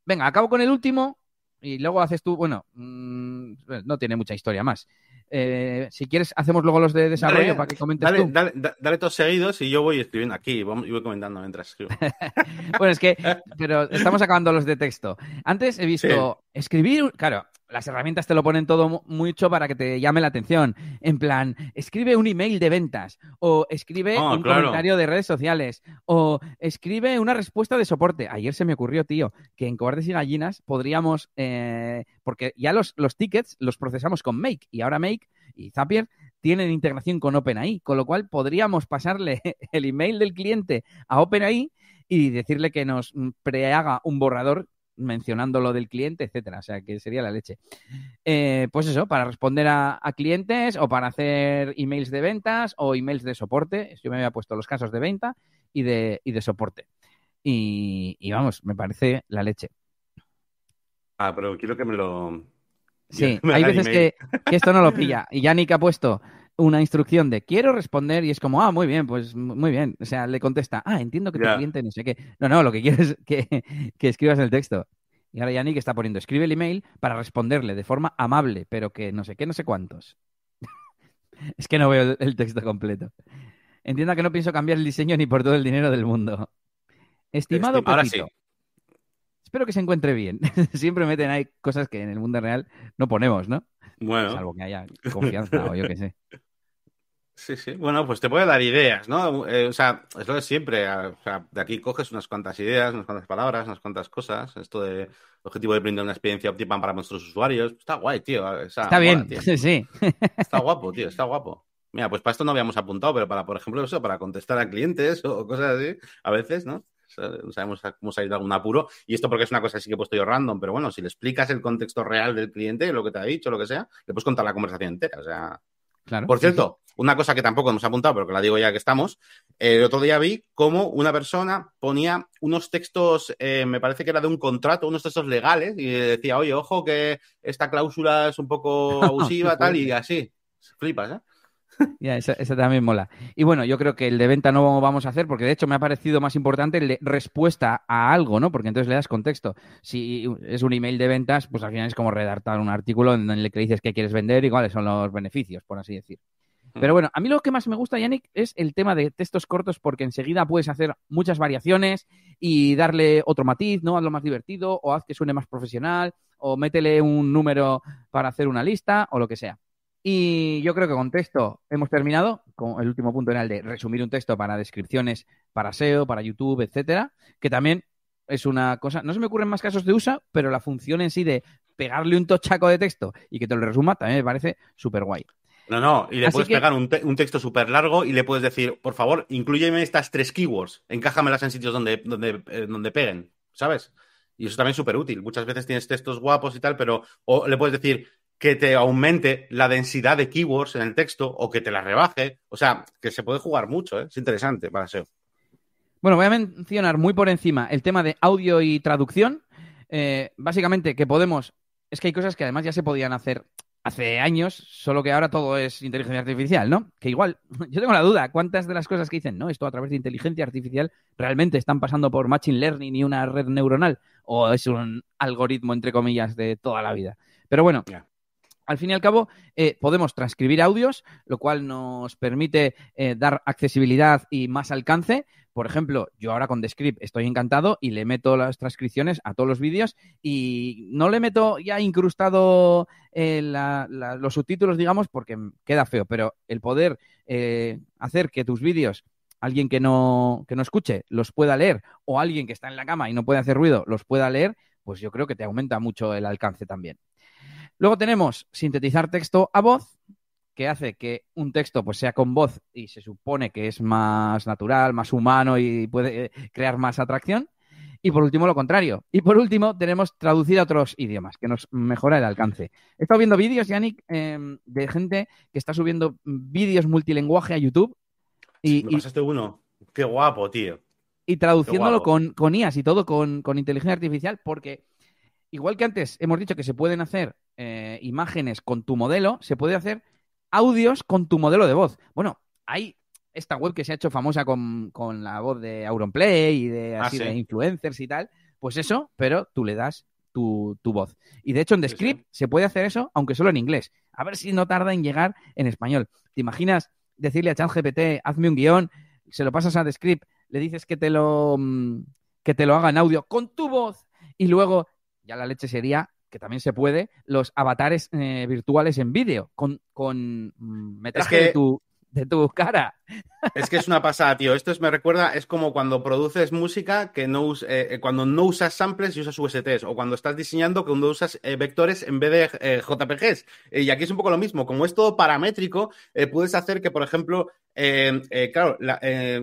Speaker 1: venga, acabo con el último y luego haces tú, bueno, mm, no tiene mucha historia más. Eh, si quieres, hacemos luego los de desarrollo para que comentes
Speaker 2: dale,
Speaker 1: tú.
Speaker 2: Dale, dale, todos seguidos y yo voy escribiendo aquí y voy comentando mientras escribo.
Speaker 1: bueno, es que, pero estamos acabando los de texto. Antes he visto escribir, claro, las herramientas te lo ponen todo mucho para que te llame la atención. En plan, escribe un email de ventas, o escribe
Speaker 2: Oh,
Speaker 1: un
Speaker 2: claro.
Speaker 1: comentario de redes sociales, o escribe una respuesta de soporte. Ayer se me ocurrió, tío, que en Cobardes y Gallinas podríamos, eh, porque ya los, los tickets los procesamos con Make, y ahora Make y Zapier tienen integración con OpenAI, con lo cual podríamos pasarle el email del cliente a OpenAI y decirle que nos prehaga un borrador mencionando lo del cliente, etcétera. O sea, que sería la leche. Eh, pues eso, para responder a, a, clientes o para hacer emails de ventas o emails de soporte. Yo me había puesto los casos de venta y de, y de soporte. Y, y, vamos, me parece la leche.
Speaker 2: Ah, pero quiero que me lo.
Speaker 1: Sí, hay veces que, que, esto no lo pilla. Y Yannick ha puesto una instrucción de quiero responder y es como, ah, muy bien, pues muy bien. O sea, le contesta, ah, entiendo que tu yeah. cliente no sé qué. No, no, lo que quiero es que, que escribas el texto. Y ahora Yannick está poniendo, escribe el email para responderle de forma amable, pero que no sé qué, no sé cuántos. es que no veo el, el, texto completo. Entienda que no pienso cambiar el diseño ni por todo el dinero del mundo. Estimado
Speaker 2: Estim ahora
Speaker 1: Pepito,
Speaker 2: sí.
Speaker 1: espero que se encuentre bien. Siempre meten ahí cosas que en el mundo real no ponemos, ¿no?
Speaker 2: Bueno.
Speaker 1: Salvo que haya confianza o yo qué sé.
Speaker 2: Sí, sí. Bueno, pues te puede dar ideas, ¿no? Eh, o sea, es lo de siempre. O sea, de aquí coges unas cuantas ideas, unas cuantas palabras, unas cuantas cosas. Esto de objetivo de brindar una experiencia óptima para nuestros usuarios. Está guay, tío. O sea,
Speaker 1: está bien,
Speaker 2: mola,
Speaker 1: sí.
Speaker 2: Está guapo, tío. Está guapo. Mira, pues para esto no habíamos apuntado, pero para, por ejemplo, eso, para contestar a clientes o cosas así, a veces, ¿no? No sabemos cómo salir de algún apuro. Y esto porque es una cosa así que he puesto yo random, pero bueno, si le explicas el contexto real del cliente, lo que te ha dicho, lo que sea, le puedes contar la conversación entera. O sea.
Speaker 1: Claro.
Speaker 2: Por cierto, una cosa que tampoco hemos apuntado, pero que la digo ya que estamos. Eh, el otro día vi cómo una persona ponía unos textos, eh, me parece que era de un contrato, unos textos legales, y decía, oye, ojo que esta cláusula es un poco abusiva, tal, y así. Flipas, ¿eh?
Speaker 1: Ya, esa, esa, también mola. Y bueno, yo creo que el de venta no vamos a hacer porque de hecho me ha parecido más importante el de respuesta a algo, ¿no? Porque entonces le das contexto. Si es un email de ventas, pues al final es como redactar un artículo en el que dices qué quieres vender y cuáles son los beneficios, por así decir. Pero bueno, a mí lo que más me gusta, Yannick, es el tema de textos cortos porque enseguida puedes hacer muchas variaciones y darle otro matiz, ¿no? Hazlo más divertido o haz que suene más profesional o métele un número para hacer una lista o lo que sea. Y yo creo que con texto hemos terminado. Con el último punto era el de resumir un texto para descripciones para SEO, para YouTube, etcétera, que también es una cosa. No se me ocurren más casos de uso, pero la función en sí de pegarle un tochaco de texto y que te lo resuma también me parece súper guay.
Speaker 2: No, no, y le
Speaker 1: Así
Speaker 2: puedes
Speaker 1: que-
Speaker 2: pegar un, te- un texto súper largo y le puedes decir, por favor, inclúyeme estas tres keywords, encájamelas en sitios donde, donde, eh, donde peguen, ¿sabes? Y eso también es súper útil. Muchas veces tienes textos guapos y tal, pero o le puedes decir que te aumente la densidad de keywords en el texto o que te la rebaje. O sea, que se puede jugar mucho, ¿eh? Es interesante para SEO.
Speaker 1: Bueno, voy a mencionar muy por encima el tema de audio y traducción. Eh, básicamente que podemos, es que hay cosas que además ya se podían hacer hace años, solo que ahora todo es inteligencia artificial, ¿no? Que igual, yo tengo la duda, ¿cuántas de las cosas que dicen, no, esto a través de inteligencia artificial realmente están pasando por machine learning y una red neuronal? ¿O es un algoritmo, entre comillas, de toda la vida? Pero bueno. Al fin y al cabo, eh, podemos transcribir audios, lo cual nos permite eh, dar accesibilidad y más alcance. Por ejemplo, yo ahora con Descript estoy encantado y le meto las transcripciones a todos los vídeos y no le meto ya incrustado eh, los subtítulos, digamos, porque queda feo, pero el poder hacer que tus vídeos alguien que no, que no escuche los pueda leer o alguien que está en la cama y no puede hacer ruido los pueda leer, pues yo creo que te aumenta mucho el alcance también. Luego tenemos sintetizar texto a voz, que hace que un texto pues sea con voz y se supone que es más natural, más humano y puede eh, crear más atracción. Y por último, lo contrario. Y por último, tenemos traducir a otros idiomas, que nos mejora el alcance. He estado viendo vídeos, Yannick, em, de gente que está subiendo vídeos multilingüe a YouTube y,
Speaker 2: Me
Speaker 1: y-
Speaker 2: pasaste uno. Qué guapo, tío.
Speaker 1: y traduciéndolo
Speaker 2: guapo.
Speaker 1: con, con IAS y todo con, con inteligencia artificial, porque igual que antes hemos dicho que se pueden hacer eh, imágenes con tu modelo, se puede hacer audios con tu modelo de voz. Bueno, hay esta web que se ha hecho famosa con, con la voz de Auronplay y de
Speaker 2: Ah,
Speaker 1: así
Speaker 2: sí.
Speaker 1: de influencers y tal. Pues eso, pero tú le das tu, voz. Y de hecho en Descript se puede hacer eso, aunque solo en inglés. A ver si no tarda en llegar en español. ¿Te imaginas decirle a ChatGPT, hazme un guion, se lo pasas a Descript, le dices que te lo, mm, que te lo haga en audio con tu voz y luego ya la leche sería que también se puede, los avatares eh, virtuales en vídeo, con, con mm, metraje de, tu, de tu cara.
Speaker 2: Es que es una pasada, tío. Esto es, me recuerda, es como cuando produces música que no eh, eh, cuando no usas samples y usas USTs, o cuando estás diseñando cuando usas vectores en vez de JPGs. y aquí es un poco lo mismo. Como es todo paramétrico, puedes hacer que, por ejemplo, claro,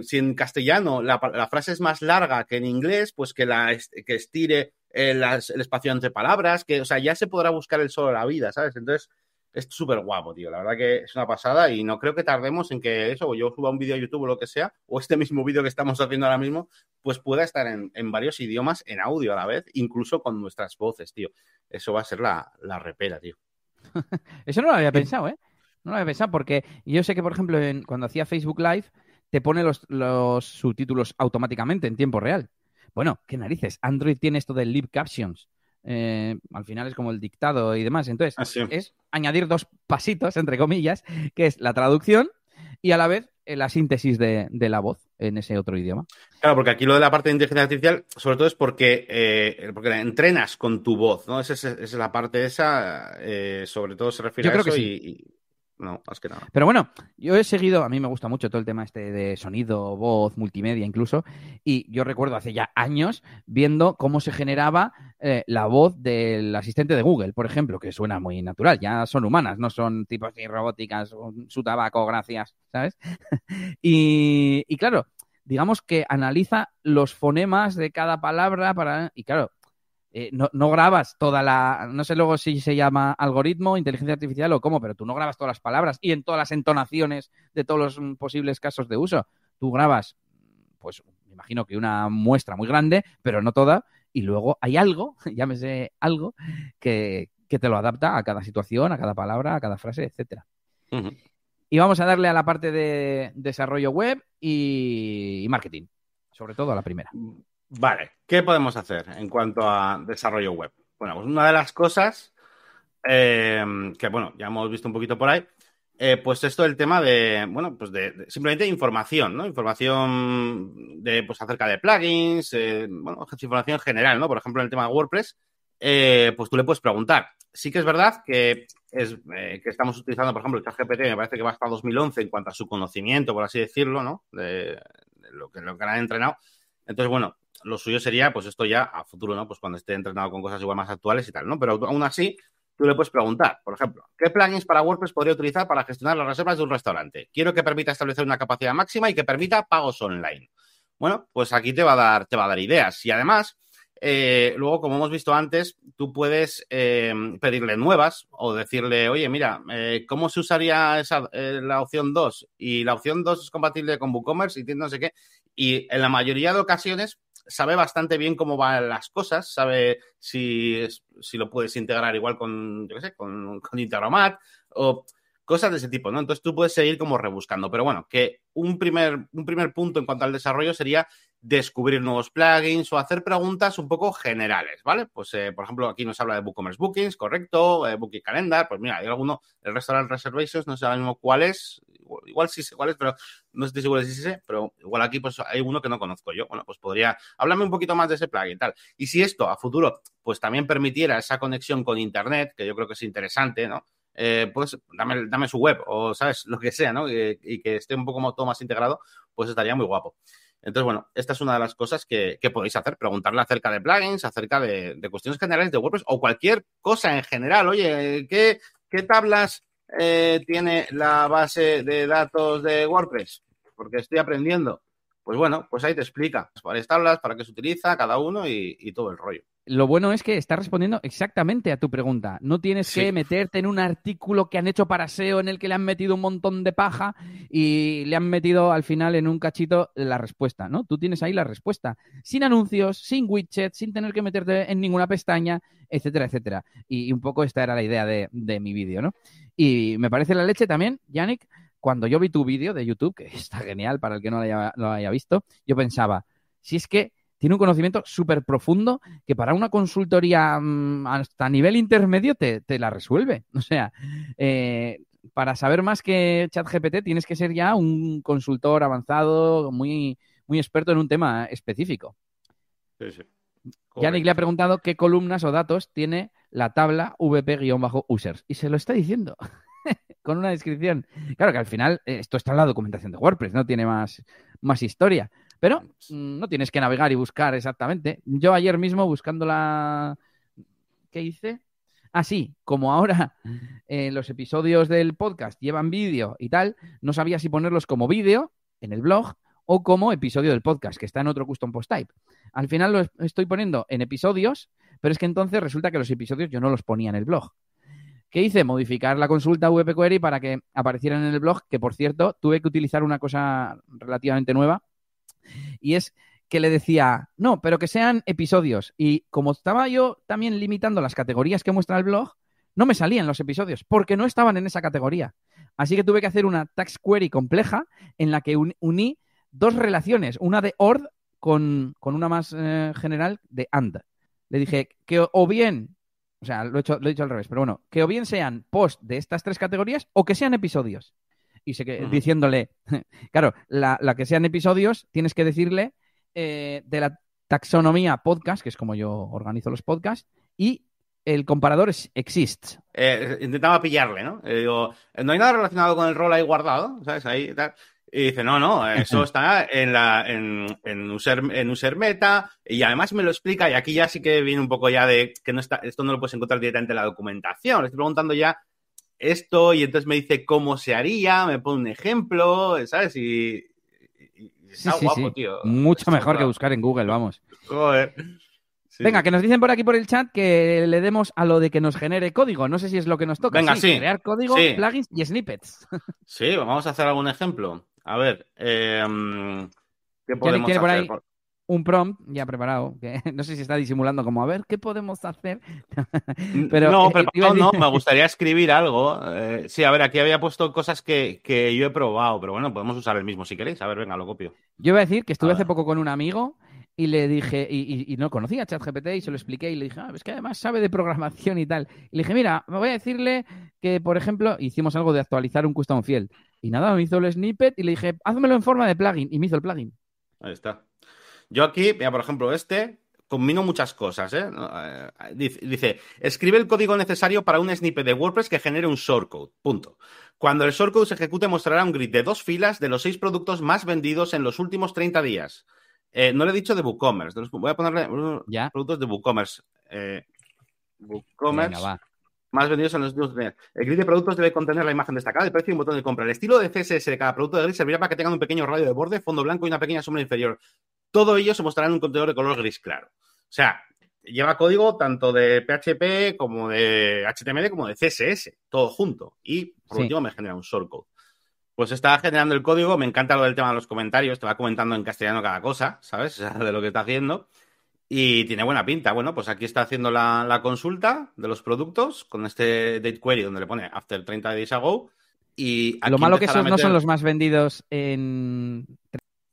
Speaker 2: si en castellano la, la, frase es más larga que en inglés, pues que la que estire el, espacio entre palabras, que, o sea, ya se podrá buscar el solo la vida, ¿sabes? Entonces, es súper guapo, tío. La verdad que es una pasada y no creo que tardemos en que eso, o yo suba un vídeo a YouTube o lo que sea, o este mismo vídeo que estamos haciendo ahora mismo, pues pueda estar en, varios idiomas en audio a la vez, incluso con nuestras voces, tío. Eso va a ser la, la repera, tío.
Speaker 1: Eso no lo había pensado, ¿eh? No lo había pensado porque yo sé que, por ejemplo, cuando hacía Facebook Live, te pone los, los subtítulos automáticamente en tiempo real. Bueno, qué narices. Android tiene esto de lip captions. Eh, al final es como el dictado y demás. Entonces, ah, es añadir dos pasitos, entre comillas, que es la traducción y a la vez eh, la síntesis de, la voz en ese otro idioma.
Speaker 2: Claro, porque aquí lo de la parte de inteligencia artificial, sobre todo es porque, eh, porque entrenas con tu voz, ¿no? Esa es, la parte esa, sobre todo se refiere a eso y, no, más que nada.
Speaker 1: Pero bueno, yo he seguido, a mí me gusta mucho todo el tema este de sonido, voz, multimedia incluso, y yo recuerdo hace ya años viendo cómo se generaba eh, la voz del asistente de Google, por ejemplo, que suena muy natural, ya son humanas, no son tipos así robóticas, su tabaco, gracias, ¿sabes? y, y claro, digamos que analiza los fonemas de cada palabra para... Y claro, eh, no, no, grabas toda la, no sé luego si se llama algoritmo, inteligencia artificial o cómo, pero tú no grabas todas las palabras y en todas las entonaciones de todos los mm, posibles casos de uso. Tú grabas, pues me imagino que una muestra muy grande, pero no toda, y luego hay algo, llámese algo, que, que te lo adapta a cada situación, a cada palabra, a cada frase, etcétera. Y vamos a darle a la parte de desarrollo web y marketing, sobre todo a la primera.
Speaker 2: Vale, ¿qué podemos hacer en cuanto a desarrollo web? Bueno, pues una de las cosas eh, que, bueno, ya hemos visto un poquito por ahí, eh, pues esto del tema de, bueno, pues de, simplemente información, ¿no? Información de, pues acerca de plugins, eh, bueno, información general, ¿no? Por ejemplo, en el tema de WordPress, pues tú le puedes preguntar. Sí que es verdad que, es, que estamos utilizando, por ejemplo, el ChatGPT, me parece que va hasta 2011 en cuanto a su conocimiento, por así decirlo, ¿no? De, lo, que, lo que han entrenado. Entonces, bueno, lo suyo sería, pues esto ya a futuro, ¿no? Pues cuando esté entrenado con cosas igual más actuales y tal, ¿no? Pero aún así, tú le puedes preguntar, por ejemplo, ¿qué plugins para WordPress podría utilizar para gestionar las reservas de un restaurante? Quiero que permita establecer una capacidad máxima y que permita pagos online. Bueno, pues aquí te va a dar, te va a dar ideas. Y además, eh, luego, como hemos visto antes, tú puedes eh, pedirle nuevas o decirle, oye, mira, eh, ¿cómo se usaría esa, la opción 2? Y la opción 2 es compatible con WooCommerce y no sé qué. Y en la mayoría de ocasiones sabe bastante bien cómo van las cosas, sabe si, si lo puedes integrar igual con, yo qué sé, con, con Integromat o cosas de ese tipo, ¿no? Entonces tú puedes seguir como rebuscando. Pero bueno, que un primer, un primer punto en cuanto al desarrollo sería descubrir nuevos plugins o hacer preguntas un poco generales, ¿vale? Pues, eh, por ejemplo, aquí nos habla de WooCommerce Bookings, correcto, eh, Booking Calendar, pues mira, hay alguno, el Restaurant Reservations, no sé ahora mismo cuál es, igual, sí sé cuál es, pero no estoy seguro de si sé, pero igual aquí pues hay uno que no conozco yo. Bueno, pues podría, hablarme un poquito más de ese plugin y tal. Y si esto a futuro pues también permitiera esa conexión con Internet, que yo creo que es interesante, ¿no? Eh, pues dame, dame, su web o, ¿sabes? Lo que sea, ¿no? Y, que esté un poco todo más integrado, pues estaría muy guapo. Entonces, bueno, esta es una de las cosas que, podéis hacer, preguntarle acerca de plugins, acerca de, cuestiones generales de WordPress o cualquier cosa en general. Oye, ¿qué, qué tablas eh, tiene la base de datos de WordPress? Porque estoy aprendiendo. Pues bueno, pues ahí te explica varias tablas, para qué se utiliza cada uno y, todo el rollo.
Speaker 1: Lo bueno es que está respondiendo exactamente a tu pregunta. No tienes que meterte en un artículo que han hecho para SEO en el que le han metido un montón de paja y le han metido al final en un cachito la respuesta, ¿no? Tú tienes ahí la respuesta. Sin anuncios, sin widgets, sin tener que meterte en ninguna pestaña, etcétera, etcétera. Y, un poco esta era la idea de, de mi vídeo, ¿no? Y me parece la leche también, Yannick, cuando yo vi tu vídeo de YouTube, que está genial para el que no lo haya, visto, yo pensaba, si es que tiene un conocimiento súper profundo que para una consultoría mm, hasta nivel intermedio te, te, la resuelve. O sea, eh, para saber más que ChatGPT tienes que ser ya un consultor avanzado, muy, muy experto en un tema específico.
Speaker 2: Sí, sí.
Speaker 1: Yannick le ha preguntado qué columnas o datos tiene la tabla VP-users. Y se lo está diciendo con una descripción. Claro que al final eh, esto está en la documentación de WordPress, no tiene más, más historia. Pero mm, no tienes que navegar y buscar exactamente. Yo ayer mismo buscando la... ¿Qué hice? Ah, sí, como ahora eh, los episodios del podcast llevan vídeo y tal, no sabía si ponerlos como vídeo en el blog o como episodio del podcast, que está en otro custom post type. Al final lo estoy poniendo en episodios, pero es que entonces resulta que los episodios yo no los ponía en el blog. ¿Qué hice? Modificar la consulta VP Query para que aparecieran en el blog, que por cierto tuve que utilizar una cosa relativamente nueva, y es que le decía, no, pero que sean episodios. Y como estaba yo también limitando las categorías que muestra el blog, no me salían los episodios, porque no estaban en esa categoría. Así que tuve que hacer una tax query compleja en la que uní dos relaciones, una de ORD con, una más eh, general de AND. Le dije que o bien, o sea, lo he, hecho, lo he dicho al revés, pero bueno, que o bien sean post de estas tres categorías o que sean episodios. Y que, diciéndole, claro, la, que sean episodios, tienes que decirle eh, de la taxonomía podcast, que es como yo organizo los podcasts, y el comparador es exists.
Speaker 2: Eh, intentaba pillarle, ¿no? digo, no hay nada relacionado con el rol ahí guardado, ¿sabes? Ahí tal. Y dice, no, no, eso está en, la, en, en, user, en user meta y además me lo explica y aquí ya sí que viene un poco ya de que no está, esto no lo puedes encontrar directamente en la documentación. Le estoy preguntando ya esto y entonces me dice cómo se haría, me pone un ejemplo, ¿sabes? Y,
Speaker 1: está guapo, tío. Mucho mejor que buscar en Google, vamos. Joder. Venga, que nos dicen por aquí por el chat que le demos a lo de que nos genere código. No sé si es lo que nos toca.
Speaker 2: Venga, sí.
Speaker 1: Crear código, plugins y snippets.
Speaker 2: Sí, vamos a hacer algún ejemplo. A ver, eh, ¿qué podemos hacer?
Speaker 1: un prompt ya preparado, que no sé si está disimulando como, a ver, ¿qué podemos hacer? pero,
Speaker 2: no, eh, no, me gustaría escribir algo. Eh, sí, a ver, aquí había puesto cosas que, yo he probado, pero bueno, podemos usar el mismo si queréis. A ver, venga, lo copio.
Speaker 1: Yo iba a decir que estuve hace poco con un amigo y le dije, y, no conocía ChatGPT y se lo expliqué y le dije, ah, es que además sabe de programación y tal. Y le dije, mira, me voy a decirle que, por ejemplo, hicimos algo de actualizar un custom field. Y nada, me hizo el snippet y le dije, házmelo en forma de plugin. Y me hizo el plugin.
Speaker 2: Ahí está. Yo aquí, mira, por ejemplo, este, combino muchas cosas. ¿eh? eh dice, escribe el código necesario para un snippet de WordPress que genere un shortcode. Punto. Cuando el shortcode se ejecute, mostrará un grid de dos filas de los seis productos más vendidos en los últimos 30 días. Eh, no le he dicho de WooCommerce. voy a ponerle productos de WooCommerce. Eh, WooCommerce. Más vendidos en los últimos. El grid de productos debe contener la imagen destacada, el precio y un botón de compra. El estilo de CSS de cada producto de grid servirá para que tengan un pequeño radio de borde, fondo blanco y una pequeña sombra inferior. Todo ello se mostrará en un contenedor de color gris claro. O sea, lleva código tanto de PHP como de HTML como de CSS, todo junto. Y por último me genera un shortcode. Pues está generando el código, me encanta lo del tema de los comentarios, te va comentando en castellano cada cosa, ¿sabes? De lo que está haciendo. Y tiene buena pinta. Bueno, pues aquí está haciendo la, consulta de los productos con este date query donde le pone after 30 days ago. Y
Speaker 1: lo malo que esos no son los más vendidos en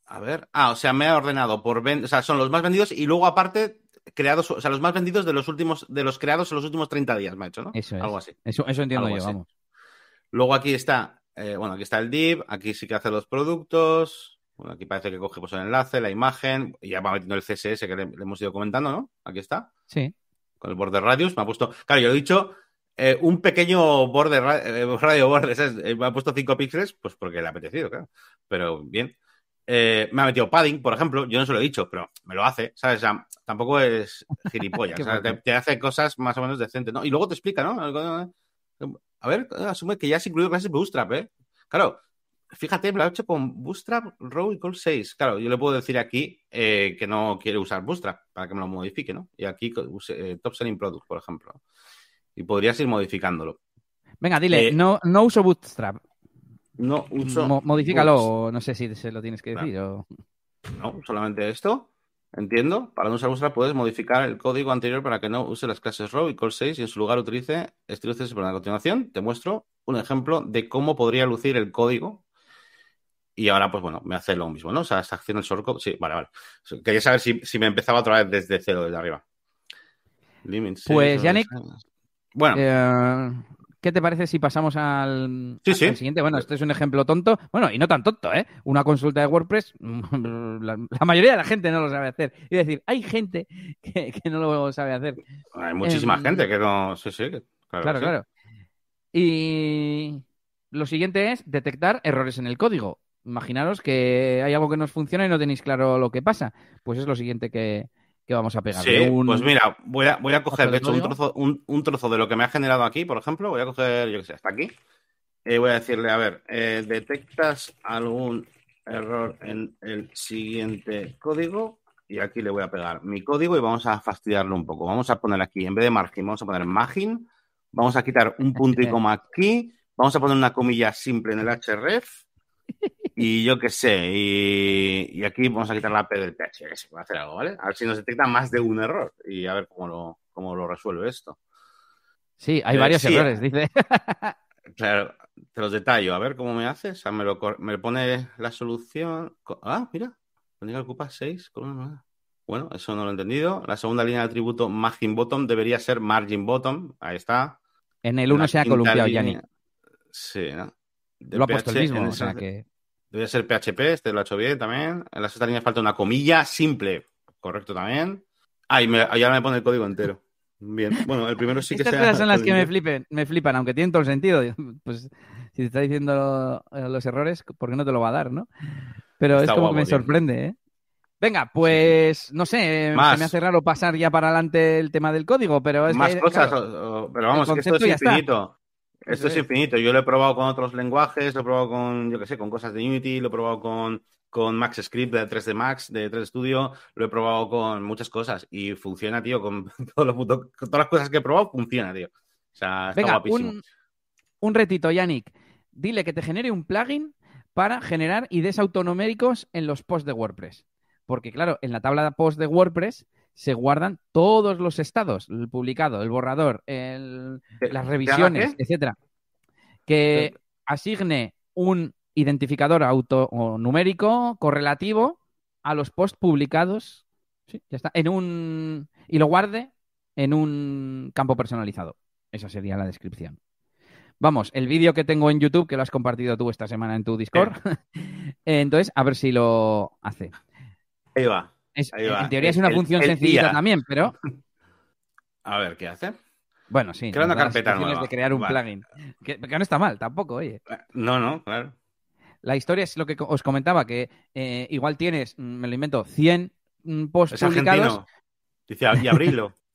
Speaker 2: a ver. Ah, o sea, me ha ordenado por o sea, son los más vendidos y luego aparte creados, o sea, los más vendidos de los últimos, de los creados en los últimos 30 días, me ha hecho, ¿no?
Speaker 1: Eso
Speaker 2: es.
Speaker 1: Algo así. Eso, eso entiendo yo, vamos.
Speaker 2: Luego aquí está, eh, bueno, aquí está el div, aquí sí que hace los productos. Bueno, aquí parece que coge pues, el enlace, la imagen, y ya va metiendo el CSS que le, hemos ido comentando, ¿no? Aquí está.
Speaker 1: Sí.
Speaker 2: Con el border radius. Me ha puesto. Claro, yo he dicho eh, un pequeño border, eh, radio border, me ha puesto 5 píxeles, pues porque le ha apetecido, claro. Pero bien. Eh, me ha metido padding, por ejemplo, yo no se lo he dicho, pero me lo hace, ¿sabes? O sea, tampoco es gilipollas, te, hace cosas más o menos decentes, ¿no? Y luego te explica, ¿no? A ver, asume que ya has incluido clases Bootstrap, ¿eh? Claro, fíjate, me lo ha hecho con Bootstrap, Row y Call 6. Claro, yo le puedo decir aquí eh, que no quiere usar Bootstrap para que me lo modifique, ¿no? Y aquí use, Top Selling Product, por ejemplo. Y podrías ir modificándolo.
Speaker 1: Venga, dile, no, no uso Bootstrap.
Speaker 2: No uso.
Speaker 1: modifícalo, no sé si se lo tienes que decir
Speaker 2: No, solamente esto. Entiendo. Para no usar Bootstrap puedes modificar el código anterior para que no use las clases row y call 6 y en su lugar utilice estilo CSS. Pero a continuación te muestro un ejemplo de cómo podría lucir el código y ahora, pues bueno, me hace lo mismo, ¿no? O sea, esta acción del shortcode, sí, vale, vale. Quería saber si, si me empezaba otra vez desde cero, desde arriba.
Speaker 1: Pues, Yannick, bueno. Eh, ¿Qué te parece si pasamos al, siguiente? Bueno, este es un ejemplo tonto. Bueno, y no tan tonto, ¿eh? Una consulta de WordPress, la, mayoría de la gente no lo sabe hacer. Es decir, hay gente que, no lo sabe hacer.
Speaker 2: Hay muchísima em, gente que no. Sí, sí.
Speaker 1: Claro, claro. Y lo siguiente es detectar errores en el código. Imaginaros que hay algo que no funciona y no tenéis claro lo que pasa. Pues es lo siguiente que, que vamos a pegar.
Speaker 2: Sí, pues mira, voy a, voy a coger, de hecho, un trozo, un, trozo, de lo que me ha generado aquí, por ejemplo, voy a coger, yo qué sé, hasta aquí. Y voy a decirle, a ver, eh, ¿detectas algún error en el siguiente código? Y aquí le voy a pegar mi código y vamos a fastidiarlo un poco. Vamos a poner aquí, en vez de margin, vamos a poner margin. Vamos a quitar un punto y coma aquí. Vamos a poner una comilla simple en el href y yo qué sé, y, aquí vamos a quitar la P del PH, que se puede hacer algo, ¿vale? A ver si nos detecta más de un error y a ver cómo lo, cómo lo resuelve esto.
Speaker 1: Sí, hay eh, varios errores, dice.
Speaker 2: claro, te los detallo, a ver cómo me hace. O sea, me, lo, me pone la solución. Ah, mira, que ocupa 6 Bueno, eso no lo he entendido. La segunda línea de atributo margin bottom debería ser margin bottom. Ahí está.
Speaker 1: En el 1 se ha columpiado, Yanni.
Speaker 2: Sí, ¿no?
Speaker 1: lo ha puesto el mismo, o sea que.
Speaker 2: Debe ser PHP, este lo ha hecho bien también. En la sexta línea falta una comilla simple, correcto también. Ah, y, me, ahora me pone el código entero. Bien, bueno, el primero sí que
Speaker 1: Estas cosas son las que me, flipen, me flipan, aunque tienen todo el sentido. Pues si te está diciendo los errores, ¿por qué no te lo va a dar, no? Pero es como que me sorprende, ¿eh? Venga, pues no sé, se me hace raro pasar ya para adelante el tema del código, pero es
Speaker 2: Más cosas, pero vamos, que esto es infinito. Esto es infinito. Yo lo he probado con otros lenguajes, lo he probado con, yo qué sé, con cosas de Unity, lo he probado con, con Max Script de 3D Max, de 3 Studio, lo he probado con muchas cosas y funciona, tío, con, todas las cosas que he probado, funciona, tío. O sea, está guapísimo.
Speaker 1: Un, un retito, Yannick. Dile que te genere un plugin para generar IDs autonoméricos en los posts de WordPress. Porque, claro, en la tabla de posts de WordPress se guardan todos los estados, el publicado, el borrador, las revisiones, etcétera. Que asigne un identificador auto numérico correlativo a los posts publicados, ya está, en un y lo guarde en un campo personalizado. Esa sería la descripción. Vamos, el vídeo que tengo en YouTube, que lo has compartido tú esta semana en tu Discord. Entonces, a ver si lo hace.
Speaker 2: Ahí va.
Speaker 1: En teoría es una función sencilla también, pero.
Speaker 2: A ver, ¿qué hace?
Speaker 1: Bueno, sí.
Speaker 2: Crea una carpeta nueva.
Speaker 1: de crear un plugin. Que, no está mal, tampoco, oye.
Speaker 2: Eh, no, no, claro.
Speaker 1: La historia es lo que os comentaba, que eh, igual tienes, mm, me lo invento, 100 mm, posts publicados.
Speaker 2: Dice, y abrilo.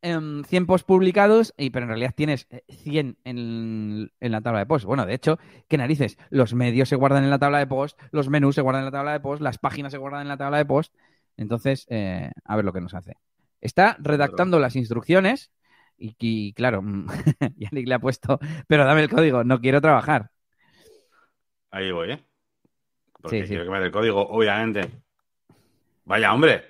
Speaker 1: 100 em, posts publicados, y, pero en realidad tienes 100 eh, en, la tabla de posts. Bueno, de hecho, ¿qué narices? Los medios se guardan en la tabla de posts, los menús se guardan en la tabla de posts, las páginas se guardan en la tabla de posts. Entonces, eh, a ver lo que nos hace. Está redactando las instrucciones y, claro, Yannick le ha puesto, pero dame el código, no quiero trabajar.
Speaker 2: Ahí voy, ¿eh? Porque quiero que me dé el código, obviamente. Vaya, hombre.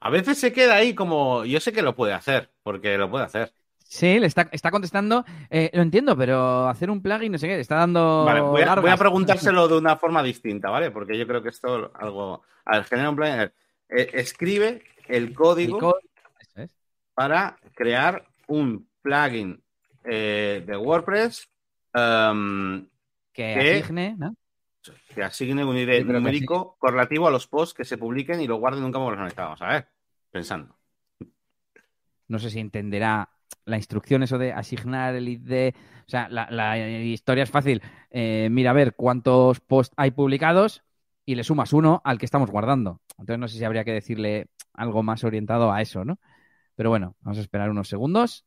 Speaker 2: A veces se queda ahí como, yo sé que lo puede hacer, porque lo puede hacer.
Speaker 1: Sí, le está, está contestando, eh, lo entiendo, pero hacer un plugin, no sé qué, está dando.
Speaker 2: Vale, voy a, preguntárselo de una forma distinta, ¿vale? Porque yo creo que esto algo. A ver, genera un plugin. Eh, escribe el código, para crear un plugin eh, de WordPress
Speaker 1: em, que, asigne, ¿no?
Speaker 2: que asigne un ID numérico correlativo a los posts que se publiquen y lo guarden en un campo. Vamos a ver, pensando.
Speaker 1: No sé si entenderá la instrucción, eso de asignar el ID. O sea, la, historia es fácil. Eh, mira a ver cuántos posts hay publicados y le sumas uno al que estamos guardando. Entonces no sé si habría que decirle algo más orientado a eso, ¿no? Pero bueno, vamos a esperar unos segundos.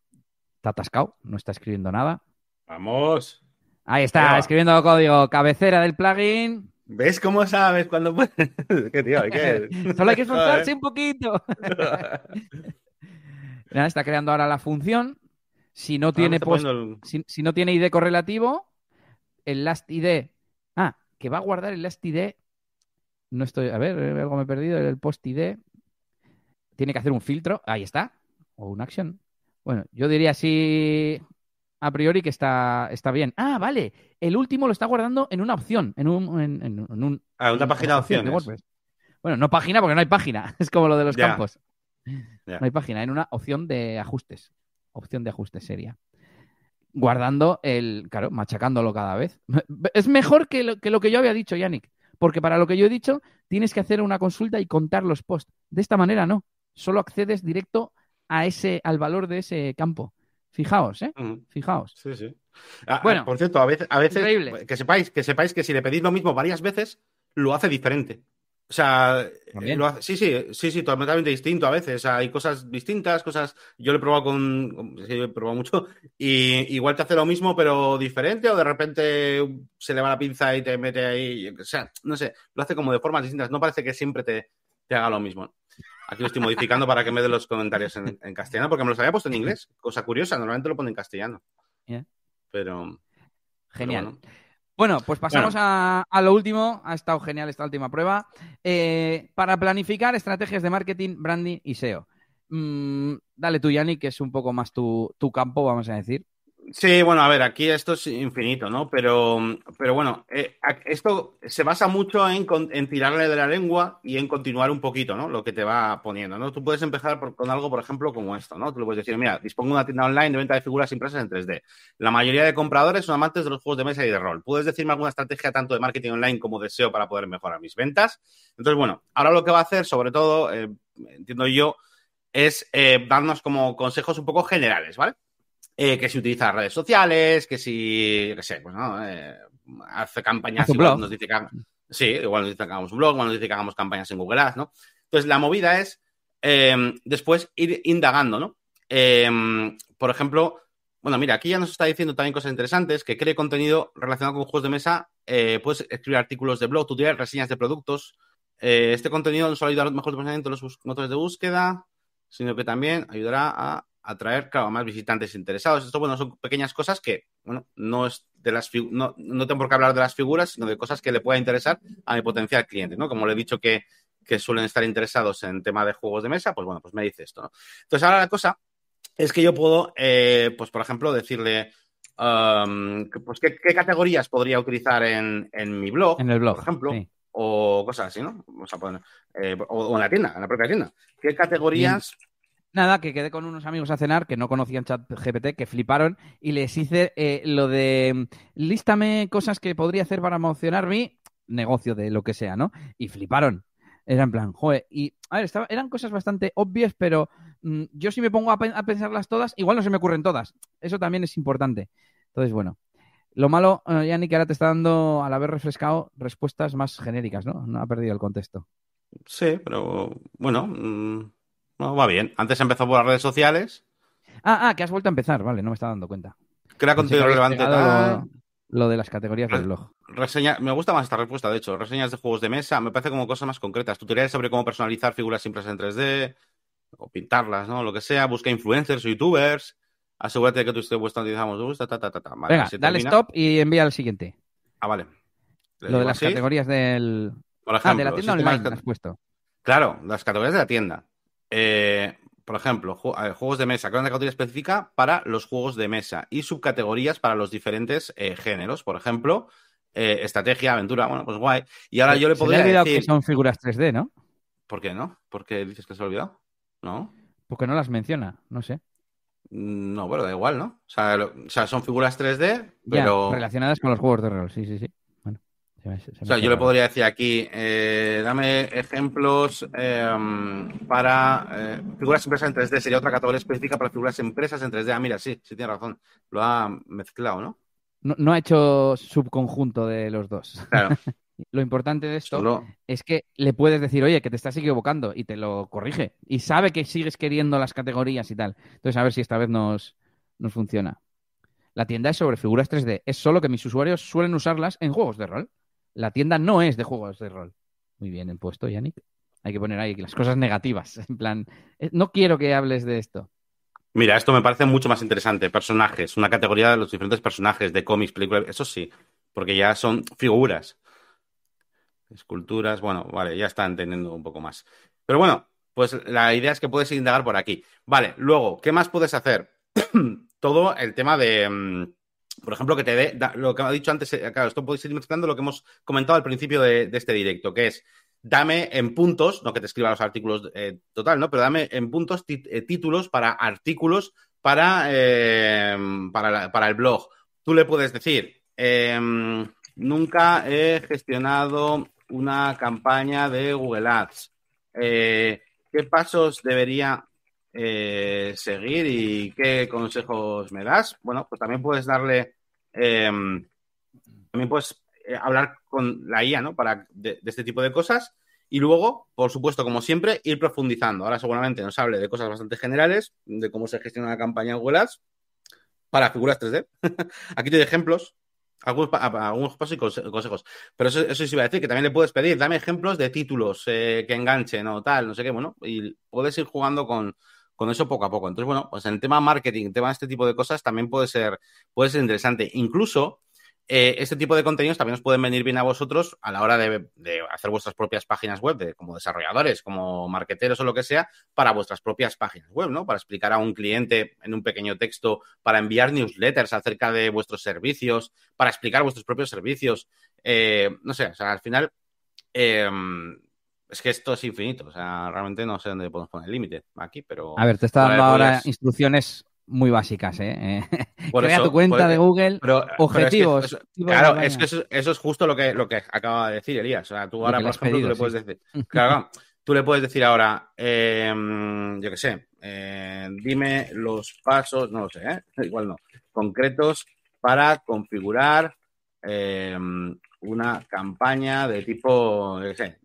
Speaker 1: Está atascado, no está escribiendo nada.
Speaker 2: Vamos.
Speaker 1: Ahí está, escribiendo código cabecera del plugin.
Speaker 2: ¿Ves cómo sabes cuando puedes? ¿Qué tío?
Speaker 1: Solo hay que esforzarse un poquito. está creando ahora la función. Si no tiene si, no tiene ID correlativo, el last ID. Ah, que va a guardar el last ID. No estoy. A ver, algo me he perdido. El post ID. Tiene que hacer un filtro. Ahí está. O un action. Bueno, yo diría si a priori que está, está bien. Ah, vale. El último lo está guardando en una opción, en un... En, un
Speaker 2: ah, una página de opciones.
Speaker 1: bueno, no página porque no hay página. Es como lo de los campos. No hay página, en una opción de ajustes. Opción de ajustes seria. Guardando el, claro, machacándolo cada vez. Es mejor que lo que, lo que yo había dicho, Yannick. Porque para lo que yo he dicho, tienes que hacer una consulta y contar los posts. De esta manera no. Solo accedes directo a ese, al valor de ese campo. Fijaos, ¿eh? Fijaos.
Speaker 2: Sí, sí. Ah, ah, bueno, por cierto, a veces, a veces que sepáis, que sepáis que si le pedís lo mismo varias veces, lo hace diferente. O sea, lo sí, sí, sí, sí, totalmente distinto a veces. hay cosas distintas, cosas. Yo lo he probado con. Sí, he probado mucho. Y igual te hace lo mismo, pero diferente, o de repente se le va la pinza y te mete ahí. O sea, no sé, lo hace como de formas distintas. No parece que siempre te, te haga lo mismo. Aquí lo estoy modificando para que me dé los comentarios en, castellano, porque me los había puesto en inglés. Cosa curiosa, normalmente lo pone en castellano. Pero.
Speaker 1: Genial. bueno. Pues pasamos A, lo último. Ha estado genial esta última prueba. Eh, para planificar estrategias de marketing, branding y SEO. Mm, dale tú, Yanni, que es un poco más tu campo, vamos a decir.
Speaker 2: Sí, bueno, a ver, aquí esto es infinito, ¿no? Pero, pero bueno, eh, esto se basa mucho en, tirarle de la lengua y en continuar un poquito, ¿no? Lo que te va poniendo, ¿no? Tú puedes empezar con algo, por ejemplo, como esto, ¿no? Tú le puedes decir, mira, dispongo una tienda online de venta de figuras impresas en 3D. La mayoría de compradores son amantes de los juegos de mesa y de rol. ¿Puedes decirme alguna estrategia tanto de marketing online como de SEO para poder mejorar mis ventas? Entonces, bueno, ahora lo que va a hacer, sobre todo, eh, entiendo yo, es eh, darnos como consejos un poco generales, ¿vale? Eh, que si utiliza redes sociales, que si, qué sé, pues no, eh, hace campañas, igual nos dice que sí, igual nos dice que hagamos un blog, igual nos dice que hagamos campañas en Google Ads, ¿no? Entonces, la movida es em, después ir indagando, ¿no? Em, por ejemplo, bueno, mira, aquí ya nos está diciendo también cosas interesantes, que cree contenido relacionado con juegos de mesa, eh, puedes escribir artículos de blog, tutoriales, reseñas de productos. este contenido no solo ayudará a los mejores posicionamiento de los motores de búsqueda, sino que también ayudará a atraer, claro, más visitantes interesados. Esto, bueno, son pequeñas cosas que, bueno, no es de las no, no tengo por qué hablar de las figuras, sino de cosas que le pueda interesar a mi potencial cliente, ¿no? Como le he dicho que, suelen estar interesados en tema de juegos de mesa, pues bueno, pues me dice esto, ¿no? Entonces, ahora la cosa es que yo puedo, eh, pues por ejemplo, decirle, um, pues ¿qué, categorías podría utilizar en, mi blog,
Speaker 1: en el blog,
Speaker 2: por ejemplo, o cosas así, ¿no? Eh, o, en la tienda, en la propia tienda. ¿Qué categorías...
Speaker 1: Nada, que quedé con unos amigos a cenar que no conocían ChatGPT, que fliparon y les hice eh, lo de lístame cosas que podría hacer para emocionar mi negocio de lo que sea, ¿no? Y fliparon. Era en plan, joder. Y, a ver, eran cosas bastante obvias, pero mm, yo si me pongo a, pensarlas todas, igual no se me ocurren todas. Eso también es importante. Entonces, bueno. Lo malo, uh, Yannick, ahora te está dando, al haber refrescado, respuestas más genéricas, ¿no? No ha perdido el contexto.
Speaker 2: Sí, pero bueno. Mm, no, va bien. Antes empezó por las redes sociales.
Speaker 1: Ah, ah, que has vuelto a empezar, vale, no me estaba dando cuenta.
Speaker 2: Crea contenido relevante.
Speaker 1: Lo, de las categorías del blog.
Speaker 2: Reseña, me gusta más esta respuesta, de hecho. Reseñas de juegos de mesa, me parece como cosas más concretas. Tutoriales sobre cómo personalizar figuras simples en 3D o pintarlas, ¿no? Lo que sea. Busca influencers o youtubers. Asegúrate de que tú estés vuestra utilizamos gusta, ta, ta, ta, ta.
Speaker 1: Venga, dale stop y envía al siguiente.
Speaker 2: Ah, vale.
Speaker 1: Lo de las categorías del.
Speaker 2: Por ejemplo,
Speaker 1: ah, de la tienda online, has puesto.
Speaker 2: Claro, las categorías de la tienda. Eh, por ejemplo, juegos de mesa, una categoría específica para los juegos de mesa y subcategorías para los diferentes eh, géneros. Por ejemplo, eh, estrategia, aventura, bueno, pues guay. Y ahora yo le podría
Speaker 1: se
Speaker 2: decir...
Speaker 1: que son figuras 3D, ¿no?
Speaker 2: ¿Por qué no? ¿Por qué dices que se ha olvidado? ¿No?
Speaker 1: Porque no las menciona, no sé.
Speaker 2: No, bueno, da igual, ¿no? O sea, o sea son figuras 3D, pero...
Speaker 1: relacionadas con los juegos de rol, sí, sí, sí
Speaker 2: o sea, yo le podría decir aquí, eh, dame ejemplos em, para eh, figuras impresas en 3D. Sería otra categoría específica para figuras impresas en 3D. Ah, mira, sí, sí tiene razón. Lo ha mezclado, ¿no?
Speaker 1: No, ha hecho subconjunto de los dos.
Speaker 2: Claro.
Speaker 1: lo importante de esto es que le puedes decir, oye, que te estás equivocando y te lo corrige. Y sabe que sigues queriendo las categorías y tal. Entonces, a ver si esta vez nos, nos funciona. La tienda es sobre figuras 3D. Es solo que mis usuarios suelen usarlas en juegos de rol. La tienda no es de juegos de rol. Muy bien el puesto, Yannick. Hay que poner ahí las cosas negativas. En plan, eh, no quiero que hables de esto.
Speaker 2: Mira, esto me parece mucho más interesante. Personajes, una categoría de los diferentes personajes de cómics, películas, eso sí, porque ya son figuras. Esculturas, bueno, vale, ya está entendiendo un poco más. Pero bueno, pues la idea es que puedes indagar por aquí. Vale, luego, ¿qué más puedes hacer? todo el tema de, mm, por ejemplo, que te dé, lo que ha dicho antes, eh, claro, esto podéis ir mezclando lo que hemos comentado al principio de, este directo, que es, dame en puntos, no que te escriba los artículos eh, total, ¿no? Pero dame en puntos eh, títulos para artículos para, para, para, el blog. Tú le puedes decir, em, nunca he gestionado una campaña de Google Ads. ¿Qué pasos debería eh, seguir y qué consejos me das. Bueno, pues también puedes darle, em, también puedes eh, hablar con la IA, ¿no? Para de, este tipo de cosas. Y luego, por supuesto, como siempre, ir profundizando. Ahora seguramente nos hable de cosas bastante generales, de cómo se gestiona una campaña en Google Ads para figuras 3D. Aquí te doy ejemplos, algunos, algunos pasos y consejos. Pero eso, eso sí iba a decir, que también le puedes pedir, dame ejemplos de títulos eh, que enganchen o tal, no sé qué, bueno, y puedes ir jugando con, con eso poco a poco. Entonces, bueno, pues en el tema marketing, en tema de este tipo de cosas, también puede ser, puede ser interesante. Incluso, eh, este tipo de contenidos también os pueden venir bien a vosotros a la hora de, hacer vuestras propias páginas web, de, como desarrolladores, como marqueteros o lo que sea, para vuestras propias páginas web, ¿no? Para explicar a un cliente en un pequeño texto, para enviar newsletters acerca de vuestros servicios, para explicar vuestros propios servicios. Eh, no sé, o sea, al final. Eh, es que esto es infinito, o sea, realmente no sé dónde podemos poner el límite aquí, pero...
Speaker 1: A ver, te está dando ahora instrucciones muy básicas, ¿eh? Crea tu cuenta de Google, objetivos.
Speaker 2: claro, es que eso, es justo lo que, lo que acaba de decir Elías. O sea, tú ahora, por ejemplo, tú le puedes decir... Claro, tú le puedes decir ahora, em, yo qué sé, eh, dime los pasos, no lo sé, ¿eh? igual no, concretos para configurar em, una campaña de tipo, yo qué sé,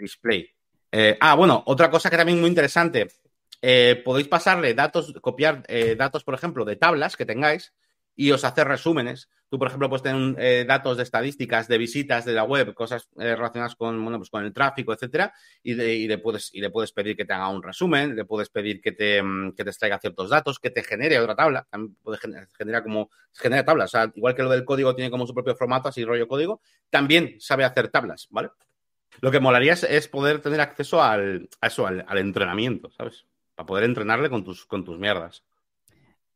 Speaker 2: display. Eh, ah, bueno, otra cosa que también muy interesante. Eh, podéis pasarle datos, copiar eh, datos, por ejemplo, de tablas que tengáis y os hacer resúmenes. Tú, por ejemplo, puedes tener datos de estadísticas, de visitas de la web, cosas relacionadas con, bueno, pues con el tráfico, etcétera, y, le puedes, y le puedes pedir que te haga un resumen, le puedes pedir que te, mm, que te extraiga ciertos datos, que te genere otra tabla. También puede generar, como genera tablas. O sea, igual que lo del código tiene como su propio formato, así rollo código, también sabe hacer tablas, ¿vale? Lo que molaría es, poder tener acceso al, al, entrenamiento, ¿sabes? Para poder entrenarle con tus, con tus mierdas.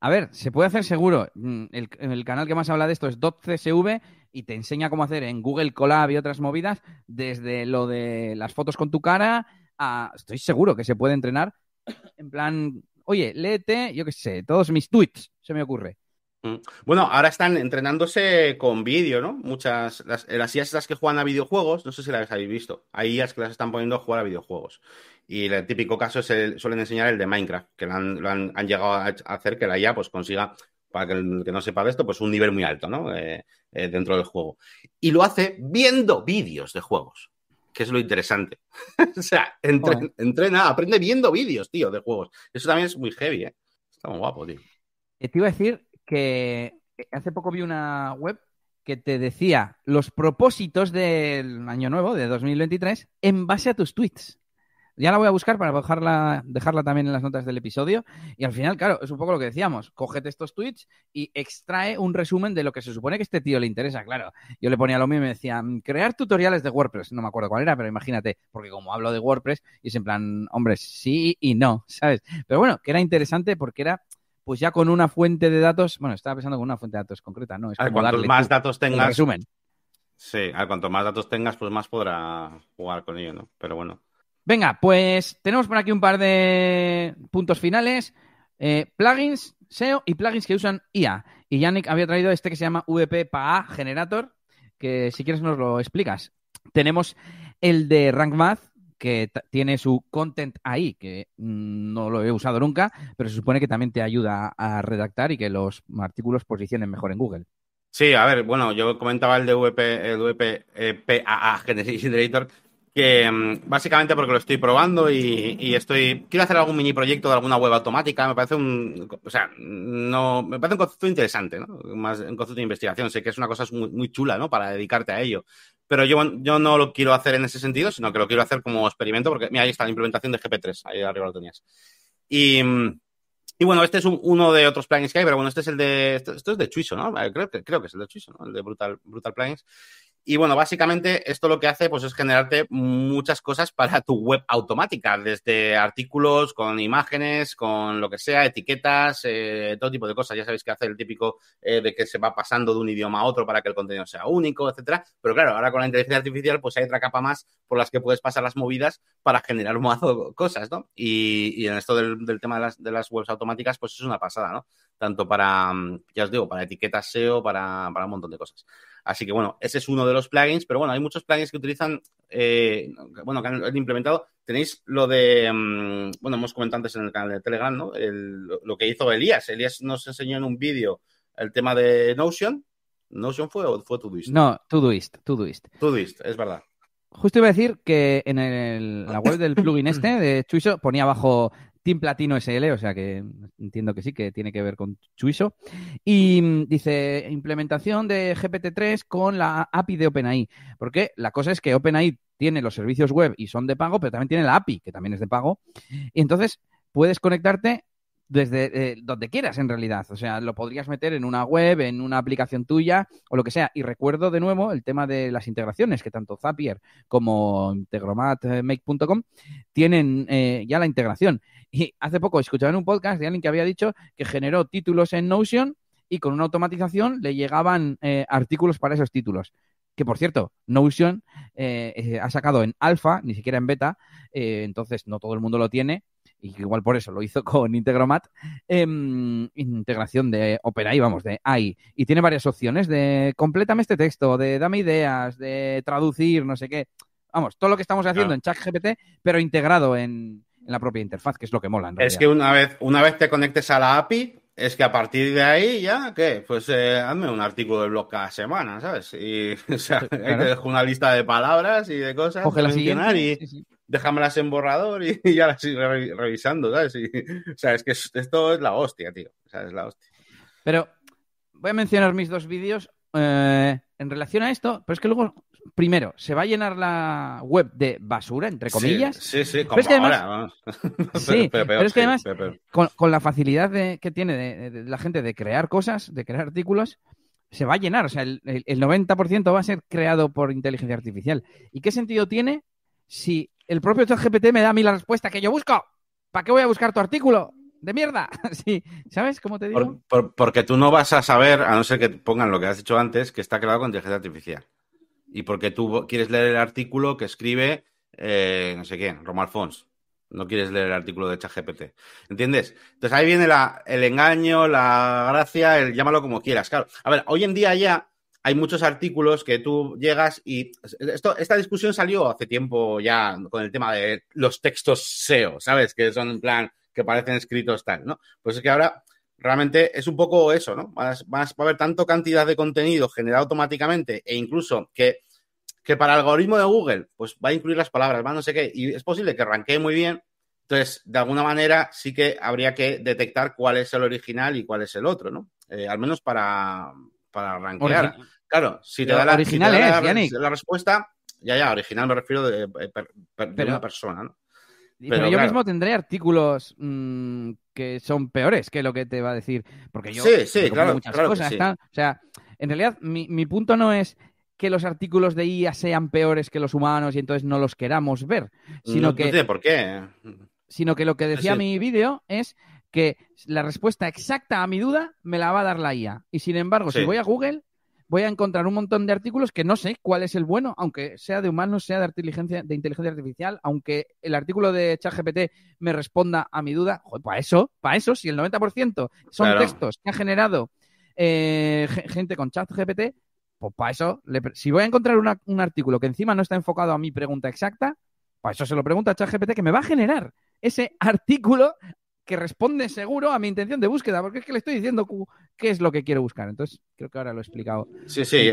Speaker 1: A ver, se puede hacer seguro. Mm, el, canal que más habla de esto es .csv y te enseña cómo hacer en Google Colab y otras movidas, desde lo de las fotos con tu cara a... Estoy seguro que se puede entrenar en plan, oye, léete, yo qué sé, todos mis tweets, se me ocurre.
Speaker 2: Mm. Bueno, ahora están entrenándose con vídeo, ¿no? Muchas, las, las IAS las que juegan a videojuegos, no sé si las habéis visto, hay IAS que las están poniendo a jugar a videojuegos. Y el típico caso es el, suelen enseñar el de Minecraft, que lo han, llegado a hacer que la IA pues consiga, para que el que no sepa de esto, pues un nivel muy alto, ¿no? Eh, eh, dentro del juego. Y lo hace viendo vídeos de juegos, que es lo interesante. o sea, entrena, aprende viendo vídeos, tío, de juegos. Eso también es muy heavy, ¿eh? Está muy guapo, tío.
Speaker 1: Te iba a decir que hace poco vi una web que te decía los propósitos del año nuevo, de 2023, en base a tus tweets. Ya la voy a buscar para dejarla, dejarla también en las notas del episodio. Y al final, claro, es un poco lo que decíamos. Cógete estos tweets y extrae un resumen de lo que se supone que este tío le interesa. Claro, yo le ponía lo mismo y me decía, mm, crear tutoriales de WordPress. No me acuerdo cuál era, pero imagínate, porque como hablo de WordPress, y es en plan, hombre, sí y no, ¿sabes? Pero bueno, que era interesante porque era pues ya con una fuente de datos, bueno, estaba pensando con una fuente de datos concreta, ¿no?
Speaker 2: Es como cuantos más datos tengas. Resumen. Sí, a cuanto más datos tengas, pues más podrá jugar con ello, ¿no? Pero bueno.
Speaker 1: Venga, pues tenemos por aquí un par de puntos finales. Eh, plugins SEO y plugins que usan IA. Y Yannick había traído este que se llama VP PA Generator, que si quieres nos lo explicas. Tenemos el de RankMath, que tiene su content ahí, que no lo he usado nunca, pero se supone que también te ayuda a redactar y que los artículos posicionen mejor en Google.
Speaker 2: Sí, a ver, bueno, yo comentaba el de VP, el VP eh, PAA Generator, que mm, básicamente porque lo estoy probando y, estoy quiero hacer algún mini proyecto de alguna web automática me parece un o sea no me parece un concepto interesante ¿no? más un concepto de investigación sé que es una cosa muy, muy chula no para dedicarte a ello pero yo, yo no lo quiero hacer en ese sentido, sino que lo quiero hacer como experimento, porque mira, ahí está la implementación de GP3, ahí arriba lo tenías. Y, y bueno, este es uno de otros plugins que hay, pero bueno, este es el de, esto, es de Chuiso, ¿no? Creo que, creo que es el de Chuiso, ¿no? El de Brutal, Brutal Plugins. Y bueno, básicamente esto lo que hace pues es generarte muchas cosas para tu web automática, desde artículos con imágenes, con lo que sea, etiquetas, eh, todo tipo de cosas. Ya sabéis que hace el típico eh, de que se va pasando de un idioma a otro para que el contenido sea único, etcétera. Pero claro, ahora con la inteligencia artificial pues hay otra capa más por las que puedes pasar las movidas para generar un cosas, ¿no? Y, en esto del, tema de las, de las webs automáticas pues es una pasada, ¿no? Tanto para, ya os digo, para etiquetas SEO, para, para un montón de cosas. Así que bueno, ese es uno de los plugins, pero bueno, hay muchos plugins que utilizan, eh, bueno, que han implementado. Tenéis lo de, mm, bueno, hemos comentado antes en el canal de Telegram, ¿no? lo que hizo Elías. Elías nos enseñó en un vídeo el tema de Notion. ¿Notion fue o fue Todoist?
Speaker 1: No, Todoist, Todoist.
Speaker 2: Todoist, es verdad.
Speaker 1: Justo iba a decir que en la web del plugin este de Chuiso ponía abajo Team Platino SL, o sea que entiendo que sí, que tiene que ver con Chuiso. Y mm, dice implementación de GPT-3 con la API de OpenAI. Porque la cosa es que OpenAI tiene los servicios web y son de pago, pero también tiene la API, que también es de pago. Y entonces puedes conectarte desde eh, donde quieras en realidad. O sea, lo podrías meter en una web, en una aplicación tuya o lo que sea. Y recuerdo de nuevo el tema de las integraciones, que tanto Zapier como integromatmake.com tienen eh, ya la integración. Y hace poco escuchaba en un podcast de alguien que había dicho que generó títulos en Notion y con una automatización le llegaban eh, artículos para esos títulos. Que por cierto, Notion ha sacado en alfa, ni siquiera en beta, entonces no todo el mundo lo tiene, y igual por eso lo hizo con Integromat, em, integración de OpenAI, vamos, de AI. Y tiene varias opciones de complétame este texto, de dame ideas, de traducir, no sé qué. Vamos, todo lo que estamos haciendo en ChatGPT, pero integrado en, la propia interfaz, que es lo que mola.
Speaker 2: es que una vez, una vez te conectes a la API, es que a partir de ahí ya, ¿qué? Pues eh, hazme un artículo de blog cada semana, ¿sabes? Y, o sea, ahí te dejo una lista de palabras y de cosas.
Speaker 1: Coge la siguiente. Y,
Speaker 2: déjamelas en borrador y, ya las sigo revisando, ¿sabes? o sea, es que esto es la hostia, tío. O sea, es la hostia.
Speaker 1: Pero voy a mencionar mis dos vídeos eh, en relación a esto, pero es que luego, primero, se va a llenar la web de basura, entre comillas.
Speaker 2: Sí, sí, como pero ahora.
Speaker 1: sí, pero, es que además, con, la facilidad que tiene de, la gente de crear cosas, de crear artículos, se va a llenar. O sea, el, el 90% va a ser creado por inteligencia artificial. ¿Y qué sentido tiene si el propio ChatGPT me da a mí la respuesta que yo busco. ¿Para qué voy a buscar tu artículo? De mierda. sí, ¿sabes cómo te digo?
Speaker 2: porque tú no vas a saber, a no ser que pongan lo que has dicho antes, que está creado con inteligencia artificial. Y porque tú quieres leer el artículo que escribe, eh, no sé quién, Romar Fons. No quieres leer el artículo de ChatGPT. ¿Entiendes? Entonces ahí viene el engaño, la gracia, el llámalo como quieras. Claro. A ver, hoy en día ya hay muchos artículos que tú llegas y esto, esta discusión salió hace tiempo ya con el tema de los textos SEO, ¿sabes? Que son en plan, que parecen escritos tal, ¿no? Pues es que ahora realmente es un poco eso, ¿no? va a haber tanto cantidad de contenido generado automáticamente e incluso que, que para el algoritmo de Google, pues va a incluir las palabras, va no sé qué, y es posible que arranque muy bien. Entonces, de alguna manera, sí que habría que detectar cuál es el original y cuál es el otro, ¿no? Eh, al menos para, para arranquear. Claro, si te da la,
Speaker 1: original
Speaker 2: la, respuesta, ya, ya, original me refiero de, una persona, ¿no?
Speaker 1: Pero, yo mismo tendré artículos mm, que son peores que lo que te va a decir. Porque yo
Speaker 2: sí, sí, claro, muchas cosas.
Speaker 1: O sea, en realidad, mi, punto no es que los artículos de IA sean peores que los humanos y entonces no los queramos ver. Sino
Speaker 2: no,
Speaker 1: que.
Speaker 2: por qué.
Speaker 1: Sino que lo que decía mi vídeo es que la respuesta exacta a mi duda me la va a dar la IA. Y sin embargo, si voy a Google, voy a encontrar un montón de artículos que no sé cuál es el bueno, aunque sea de humanos, sea de inteligencia, de inteligencia artificial, aunque el artículo de ChatGPT me responda a mi duda, para eso, para eso, si el 90% son textos que ha generado eh, gente con ChatGPT, pues para eso, si voy a encontrar un artículo que encima no está enfocado a mi pregunta exacta, para eso se lo pregunta a ChatGPT que me va a generar ese artículo que responde seguro a mi intención de búsqueda, porque es que le estoy diciendo qué es lo que quiero buscar. Entonces, creo que ahora lo he explicado.
Speaker 2: Sí, sí,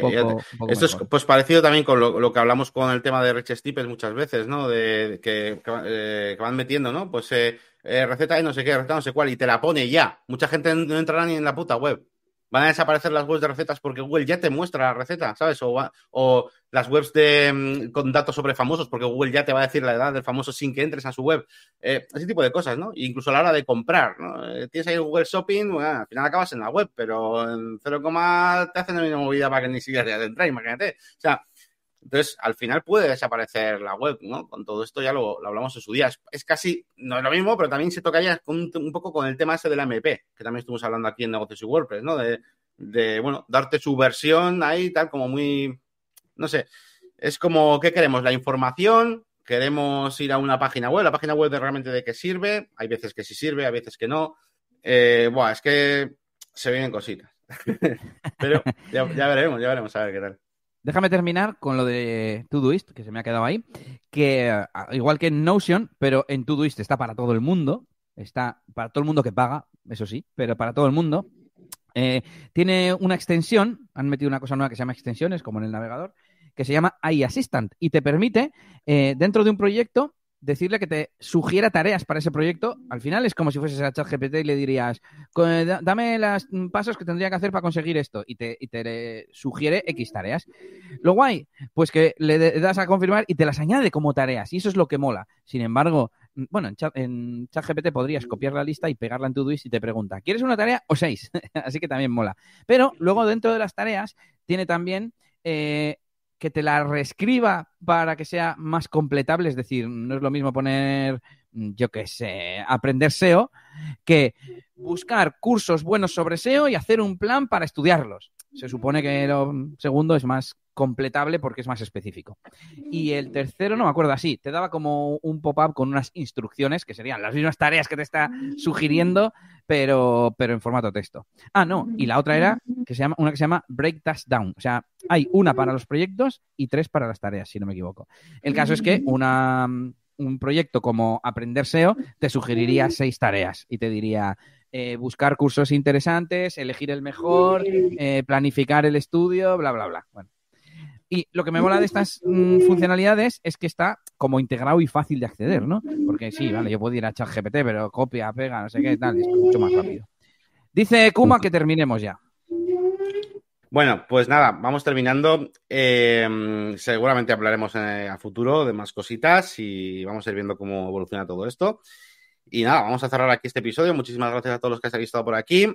Speaker 2: esto es pues parecido también con lo, que hablamos con el tema de Rich Steeples muchas veces, ¿no? De que, eh, van metiendo, ¿no? Pues eh, eh, receta de no sé qué, receta no sé cuál, y te la pone ya. Mucha gente no entrará ni en la puta web van a desaparecer las webs de recetas porque Google ya te muestra la receta, ¿sabes? O, las webs de, mm, con datos sobre famosos porque Google ya te va a decir la edad del famoso sin que entres a su web. Eh, ese tipo de cosas, ¿no? incluso a la hora de comprar, ¿no? Eh, tienes ahí Google Shopping, al final acabas en la web, pero en 0, te hacen una movida para que ni siquiera te entrar, imagínate. O sea, Entonces, al final puede desaparecer la web, ¿no? Con todo esto ya lo, hablamos en su día. Es, casi, no es lo mismo, pero también se tocaría un, un, poco con el tema ese de la MP, que también estuvimos hablando aquí en Negocios y WordPress, ¿no? De, de, bueno, darte su versión ahí, tal, como muy, no sé, es como, ¿qué queremos? La información, queremos ir a una página web, la página web de realmente de qué sirve, hay veces que sí sirve, hay veces que no. Eh, buah, es que se vienen cositas. Pero ya, veremos, ya veremos a ver qué tal.
Speaker 1: Déjame terminar con lo de Todoist, que se me ha quedado ahí, que ah, igual que en Notion, pero en Todoist está para todo el mundo, está para todo el mundo que paga, eso sí, pero para todo el mundo. Eh, tiene una extensión, han metido una cosa nueva que se llama extensiones, como en el navegador, que se llama iAssistant y te permite, eh, dentro de un proyecto, decirle que te sugiera tareas para ese proyecto. Al final es como si fueses a ChatGPT y le dirías, dame los pasos que tendría que hacer para conseguir esto y te, y te sugiere X tareas. Lo guay, pues que le das a confirmar y te las añade como tareas y eso es lo que mola. Sin embargo, bueno, en, ChatGPT podrías copiar la lista y pegarla en Todoist y te pregunta, ¿quieres una tarea o seis? Así que también mola. Pero luego dentro de las tareas tiene también eh, que te la reescriba para que sea más completable, es decir, no es lo mismo poner, yo qué sé, aprender SEO, que buscar cursos buenos sobre SEO y hacer un plan para estudiarlos. Se supone que lo segundo es más completable porque es más específico. Y el tercero, no me acuerdo así, te daba como un pop-up con unas instrucciones que serían las mismas tareas que te está sugiriendo, pero, pero en formato texto. Ah, no, y la otra era que se llama, una que se llama Break Task Down. O sea, hay una para los proyectos y tres para las tareas, si no me equivoco. El caso es que una, un proyecto como Aprender SEO te sugeriría seis tareas y te diría eh, buscar cursos interesantes, elegir el mejor, eh, planificar el estudio, bla, bla, bla. Bueno. Y lo que me mola de estas mm, funcionalidades es que está como integrado y fácil de acceder, ¿no? Porque sí, vale, yo puedo ir a ChatGPT, pero copia, pega, no sé qué, tal, es mucho más rápido. Dice Kuma que terminemos ya.
Speaker 2: Bueno, pues nada, vamos terminando. Eh, seguramente hablaremos a futuro de más cositas y vamos a ir viendo cómo evoluciona todo esto. Y nada, vamos a cerrar aquí este episodio. Muchísimas gracias a todos los que habéis estado por aquí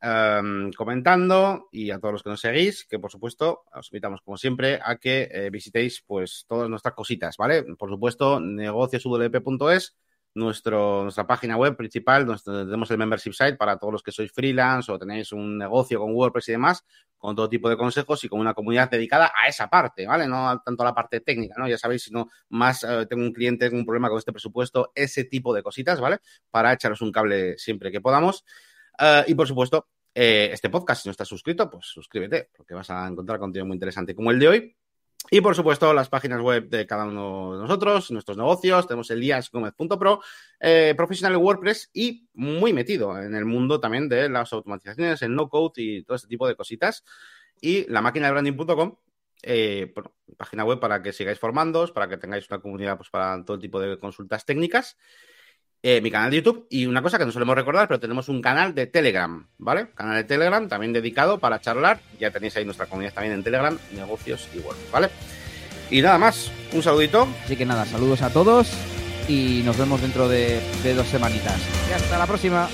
Speaker 2: em, comentando y a todos los que nos seguís, que por supuesto os invitamos como siempre a que eh, visitéis pues todas nuestras cositas, ¿vale? Por supuesto, negocioswp.es nuestro, nuestra página web principal, donde tenemos el membership site para todos los que sois freelance o tenéis un negocio con WordPress y demás, con todo tipo de consejos y con una comunidad dedicada a esa parte, ¿vale? No tanto a la parte técnica, ¿no? Ya sabéis, sino más eh, tengo un cliente, tengo un problema con este presupuesto, ese tipo de cositas, ¿vale? Para echaros un cable siempre que podamos. Eh, y por supuesto, eh, este podcast, si no estás suscrito, pues suscríbete, porque vas a encontrar contenido muy interesante como el de hoy. Y por supuesto, las páginas web de cada uno de nosotros, nuestros negocios. Tenemos el diasgomez.pro, eh, profesional WordPress y muy metido en el mundo también de las automatizaciones, el no-code y todo este tipo de cositas. Y la máquina de branding.com, eh, página web para que sigáis formándoos, para que tengáis una comunidad pues, para todo tipo de consultas técnicas. Eh, mi canal de YouTube y una cosa que no solemos recordar, pero tenemos un canal de Telegram, ¿vale? Canal de Telegram también dedicado para charlar. Ya tenéis ahí nuestra comunidad también en Telegram, negocios y WordPress, ¿vale? Y nada más, un saludito.
Speaker 1: Así que nada, saludos a todos y nos vemos dentro de, de dos semanitas. Y hasta la próxima.